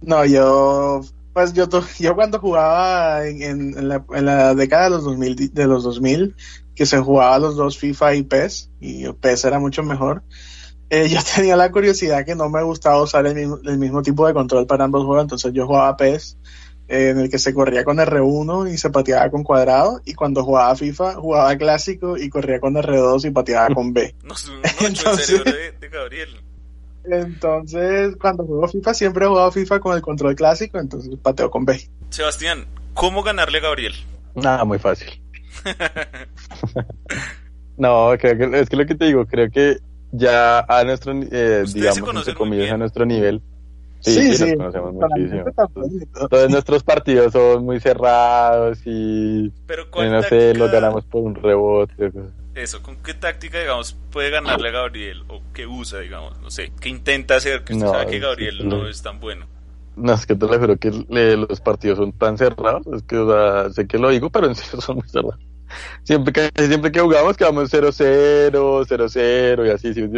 no, yo, pues yo, yo cuando jugaba en, la, en la década de los 2000, di- de los 2000, que se jugaba los dos FIFA y PES, y PES era mucho mejor, eh, yo tenía la curiosidad que no me gustaba usar el mismo, el mismo tipo de control para ambos juegos, entonces yo jugaba PES, eh, en el que se corría con R1 y se pateaba con cuadrado, y cuando jugaba FIFA, jugaba clásico y corría con R2 y pateaba con B. No, no, el Entonces- cerebro de, de Gabriel. Entonces, cuando juego FIFA, siempre he jugado FIFA con el control clásico, entonces pateo con B. Sebastián, ¿cómo ganarle a Gabriel? Nada, muy fácil. No, creo que es que lo que te digo, creo que ya a nuestro, eh, digamos, entre comillas, a nuestro nivel. Sí, Sí, sí, nos conocemos muchísimo. Todos nuestros partidos son muy cerrados y, Pero ¿cuál no sé, táctica- los ganamos por un rebote. Eso, ¿con qué táctica, digamos, puede ganarle a Gabriel? ¿O qué usa, digamos? No sé, ¿qué intenta hacer? Que usted No, sabe que Gabriel no es tan bueno. No, es que te lo juro que le- los partidos son tan cerrados, es que, o sea, sé que lo digo, pero en serio son muy cerrados. Siempre que, siempre que jugamos quedamos 0-0, 0-0 y así, ¿sí?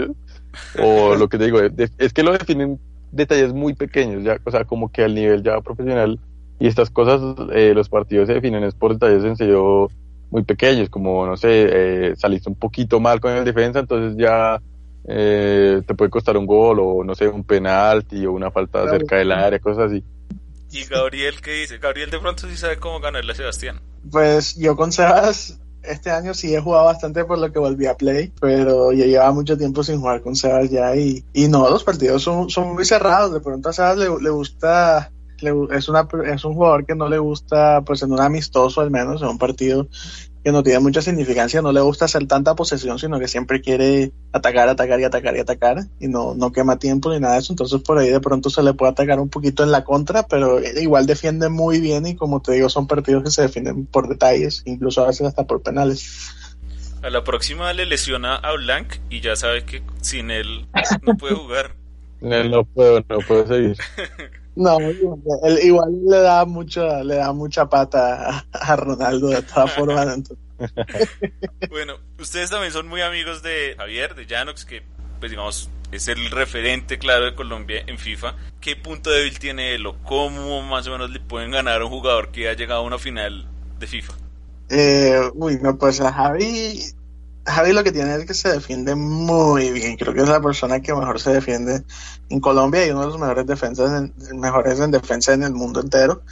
O lo que te digo, es, es que lo definen detalles muy pequeños, ya, o sea, como que al nivel ya profesional y estas cosas, eh, los partidos se definen es por detalles en serio muy pequeños, como, no sé, eh, saliste un poquito mal con el defensa, entonces ya eh, te puede costar un gol o, no sé, un penalti o una falta Claro. cerca del área, cosas así. ¿Y Gabriel qué dice? Gabriel de pronto sí sabe cómo ganarle a Sebastián. Pues yo con Sebas este año sí he jugado bastante por lo que volví a Play, pero yo llevaba mucho tiempo sin jugar con Sebas ya y, y no, los partidos son, son muy cerrados. De pronto a Sebas le, le gusta, le es, una, es un jugador que no le gusta, pues en un amistoso al menos, en un partido que no tiene mucha significancia, no le gusta hacer tanta posesión, sino que siempre quiere atacar, atacar y atacar y atacar y no, no quema tiempo ni nada de eso. Entonces por ahí de pronto se le puede atacar un poquito en la contra, pero igual defiende muy bien y como te digo, son partidos que se definen por detalles, incluso a veces hasta por penales. A la próxima le lesiona a Blanc y ya sabe que sin él no puede jugar. No, no puedo, no puedo seguir. No, él igual le da mucha, le da mucha pata a, Ronaldo de todas formas. Bueno, ustedes también son muy amigos de Javier, de Janox, que pues digamos es el referente claro de Colombia en FIFA. ¿Qué punto débil tiene él o cómo más o menos le pueden ganar a un jugador que ha llegado a una final de FIFA? Eh, uy, no, pues a Javi, Javi lo que tiene es que se defiende muy bien. Creo que es la persona que mejor se defiende en Colombia y uno de los mejores defensas, en, mejores en defensa en el mundo entero.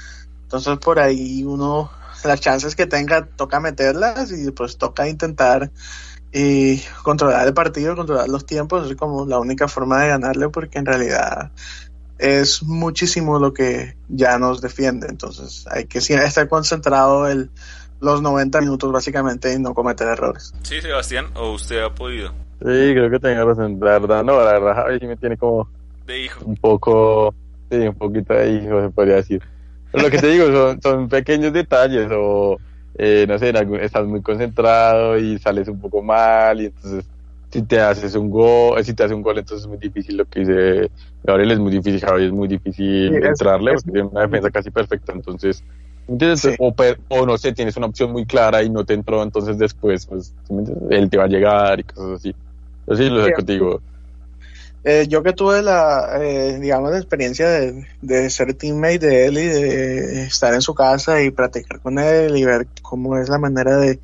Entonces por ahí uno, las chances que tenga, toca meterlas y pues toca intentar y controlar el partido, controlar los tiempos, es como la única forma de ganarle porque en realidad es muchísimo lo que ya nos defiende. Entonces hay que estar concentrado el los 90 minutos básicamente y no cometer errores. Sí, Sebastián, o usted ha podido. Sí, creo que tenga razón. La verdad, no, la verdad, Javi sí me tiene como De hijo. un poco, sí, un poquito de hijo, se podría decir. Pero lo que te digo, son, son pequeños detalles, o eh, no sé, en algún- estás muy concentrado y sales un poco mal, y entonces si te haces un gol, eh, si te hace un gol, entonces es muy difícil lo que dice Gabriel, es muy difícil, Javi, es muy difícil Sí, es- entrarle, es- porque tiene una defensa casi perfecta, entonces, ¿entiendes? Sí. O, no sé, tienes una opción muy clara y no te entró, entonces después, pues, ¿sí me entiendes? él te va a llegar y cosas así. Yo sí, lo sé Sí. Eh, yo que tuve la, eh, digamos, la experiencia de, de ser teammate de él y de estar en su casa y practicar con él y ver cómo es la manera de,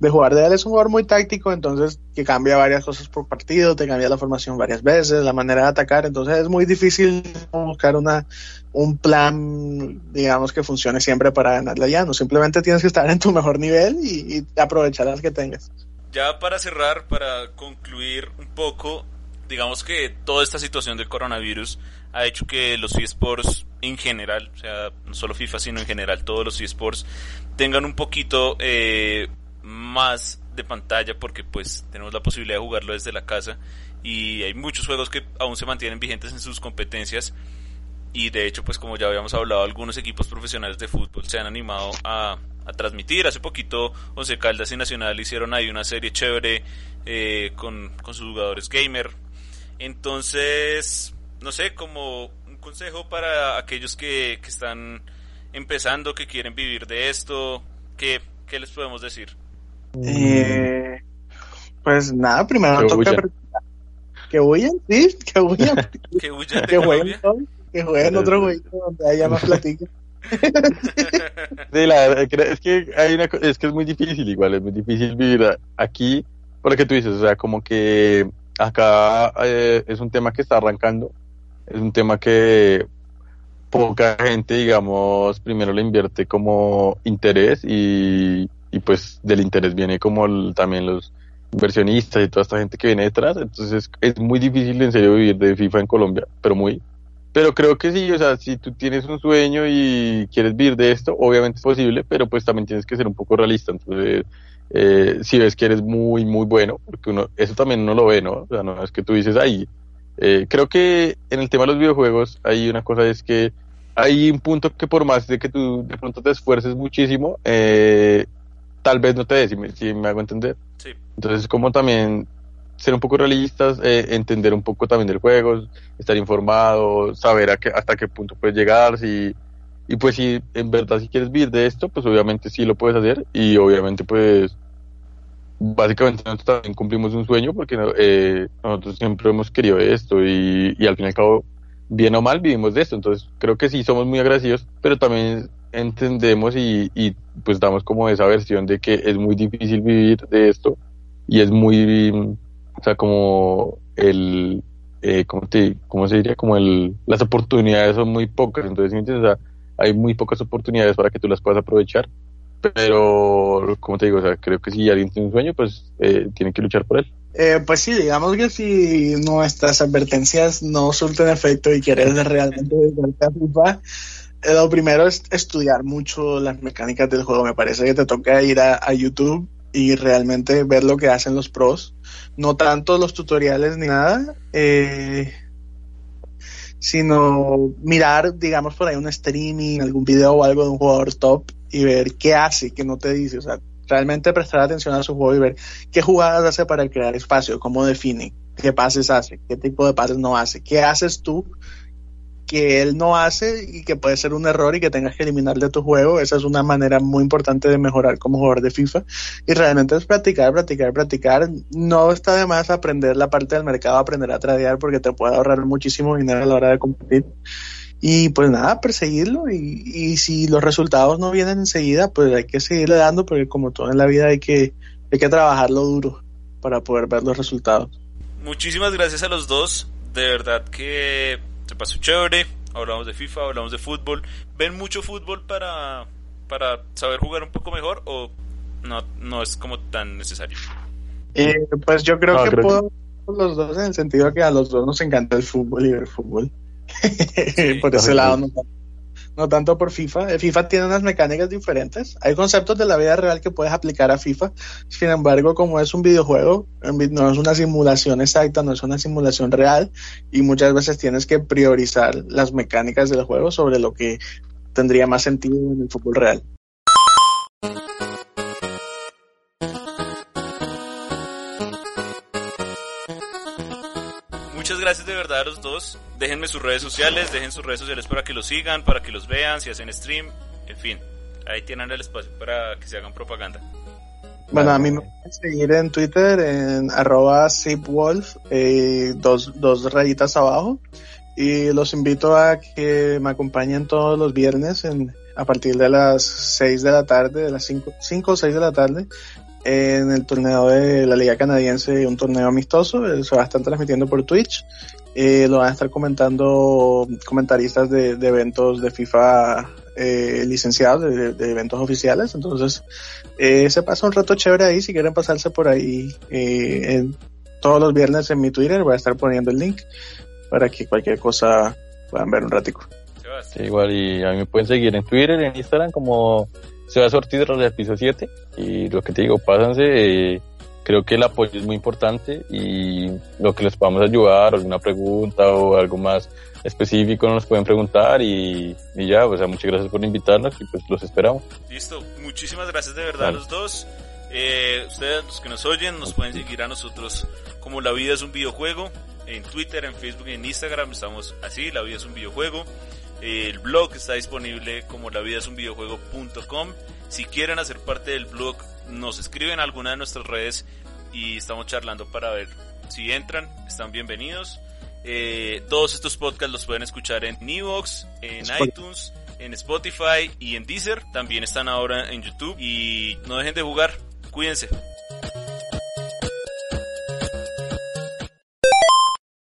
de jugar de él. Es un jugador muy táctico, entonces que cambia varias cosas por partido, te cambia la formación varias veces, la manera de atacar, entonces es muy difícil buscar una un plan, digamos, que funcione siempre para ganarle ya, no simplemente tienes que estar en tu mejor nivel y aprovechar las que tengas. Ya para cerrar, para concluir un poco, digamos que toda esta situación del coronavirus ha hecho que los eSports en general, o sea, no solo FIFA, sino en general todos los eSports, tengan un poquito eh, más de pantalla porque pues tenemos la posibilidad de jugarlo desde la casa y hay muchos juegos que aún se mantienen vigentes en sus competencias y de hecho pues como ya habíamos hablado algunos equipos profesionales de fútbol se han animado a, transmitir. Hace poquito Once Caldas y Nacional hicieron ahí una serie chévere eh, con, con sus jugadores gamer entonces no sé como un consejo para aquellos que, que están empezando que quieren vivir de esto ¿qué, qué les podemos decir? Eh, pues nada, primero Que toca huyan. Que huyan, sí, que huyan. que huyan que jueguen, que jueguen otro jueguito donde haya más platica. Sí, la verdad, cre- es que hay una, es que es muy difícil igual, es muy difícil vivir aquí, por lo que tú dices, o sea, como que acá eh, es un tema que está arrancando, es un tema que poca gente, digamos, primero le invierte como interés y, y pues del interés viene como también los inversionistas y toda esta gente que viene detrás, entonces es muy difícil en serio vivir de FIFA en Colombia, pero muy, pero creo que sí, o sea, si tú tienes un sueño y quieres vivir de esto, obviamente es posible, pero pues también tienes que ser un poco realista. Entonces, eh, si ves que eres muy, muy bueno, porque uno, eso también uno lo ve, ¿no? O sea, no es que tú dices, ahí. creo que en el tema de los videojuegos hay una cosa es que hay un punto que por más de que tú de pronto te esfuerces muchísimo, eh, tal vez no te des, si me, si me hago entender. Sí. Entonces, como también ser un poco realistas, eh, entender un poco también del juego, estar informado, saber a qué, hasta qué punto puedes llegar, si, y pues si en verdad si quieres vivir de esto, pues obviamente sí lo puedes hacer y obviamente pues básicamente nosotros también cumplimos un sueño porque eh, nosotros siempre hemos querido esto y, y al fin y al cabo, bien o mal, vivimos de esto, entonces creo que sí somos muy agradecidos, pero también entendemos y, y pues damos como esa versión de que es muy difícil vivir de esto y es muy o sea, como el, eh, ¿cómo, te, ¿cómo se diría? Como el, las oportunidades son muy pocas, entonces, ¿sí? O sea, hay muy pocas oportunidades para que tú las puedas aprovechar, pero, como te digo, creo que si alguien tiene un sueño, pues eh, tiene que luchar por él. Eh, pues sí, digamos que si nuestras advertencias no surten efecto y quieres realmente dedicarte a FIFA, eh, lo primero es estudiar mucho las mecánicas del juego. Me parece que te toca ir a, a YouTube y realmente ver lo que hacen los pros, no tanto los tutoriales ni nada, eh, sino mirar, digamos, por ahí un streaming, algún video o algo de un jugador top y ver qué hace, qué no te dice, o sea, realmente prestar atención a su juego y ver qué jugadas hace para crear espacio, cómo define, qué pases hace, qué tipo de pases no hace, qué haces tú que él no hace y que puede ser un error y que tengas que eliminar de tu juego. Esa es una manera muy importante de mejorar como jugador de FIFA. Y realmente es practicar, practicar, practicar. No está de más aprender la parte del mercado, aprender a tradear porque te puede ahorrar muchísimo dinero a la hora de competir. Y pues nada, perseguirlo y, y si los resultados no vienen enseguida, pues hay que seguirle dando porque como todo en la vida hay que, hay que trabajarlo duro para poder ver los resultados. Muchísimas gracias a los dos. De verdad que se pasó chévere. Hablamos de FIFA, hablamos de fútbol. ¿Ven mucho fútbol para, para saber jugar un poco mejor o no, no es como tan necesario? Eh, pues yo creo No, que creo puedo los dos en el sentido que a los dos nos encanta el fútbol y ver fútbol. por ese lado, no, tanto- no tanto por FIFA. El FIFA tiene unas mecánicas diferentes. Hay conceptos de la vida real que puedes aplicar a FIFA. Sin embargo, como es un videojuego, no es una simulación exacta, no es una simulación real y muchas veces tienes que priorizar las mecánicas del juego sobre lo que tendría más sentido en el fútbol real. Gracias de verdad a los dos. Déjenme sus redes sociales, dejen sus redes sociales para que los sigan, para que los vean, si hacen stream, en fin. Ahí tienen el espacio para que se hagan propaganda. Bueno, a mí me pueden seguir en Twitter en arroba zipwolf, eh, dos, dos rayitas abajo. Y los invito a que me acompañen todos los viernes en, a partir de las 6 de la tarde, de las 5, 5 o 6 de la tarde, en el torneo de la Liga Canadiense, un torneo amistoso. eh, Se va a estar transmitiendo por Twitch. Eh, lo van a estar comentando comentaristas de, de eventos de FIFA eh, licenciados, de, de eventos oficiales. Entonces, eh, se pasa un rato chévere ahí. Si quieren pasarse por ahí, eh, en- todos los viernes en mi Twitter voy a estar poniendo el link para que cualquier cosa puedan ver un ratico. Sí, igual, y a mí me pueden seguir en Twitter, en Instagram, como Sebas Ortiz de piso 7. Y lo que te digo, pásanse. eh, creo que el apoyo es muy importante y lo que les podamos ayudar, alguna pregunta o algo más específico nos pueden preguntar y, y ya, o sea, muchas gracias por invitarnos y pues los esperamos. Listo, muchísimas gracias de verdad a Vale. los dos. Eh, ustedes, los que nos oyen, nos pueden seguir a nosotros como La Vida es un videojuego. En Twitter, en Facebook en Instagram estamos así, La Vida es un videojuego. El blog está disponible como la vida es un videojuego.com. Si quieren hacer parte del blog, nos escriben a alguna de nuestras redes y estamos charlando para ver Si entran, están bienvenidos. Eh, todos estos podcasts los pueden escuchar en Evox, en iTunes, en Spotify y en Deezer. También están ahora en YouTube. Y no dejen de jugar. Cuídense.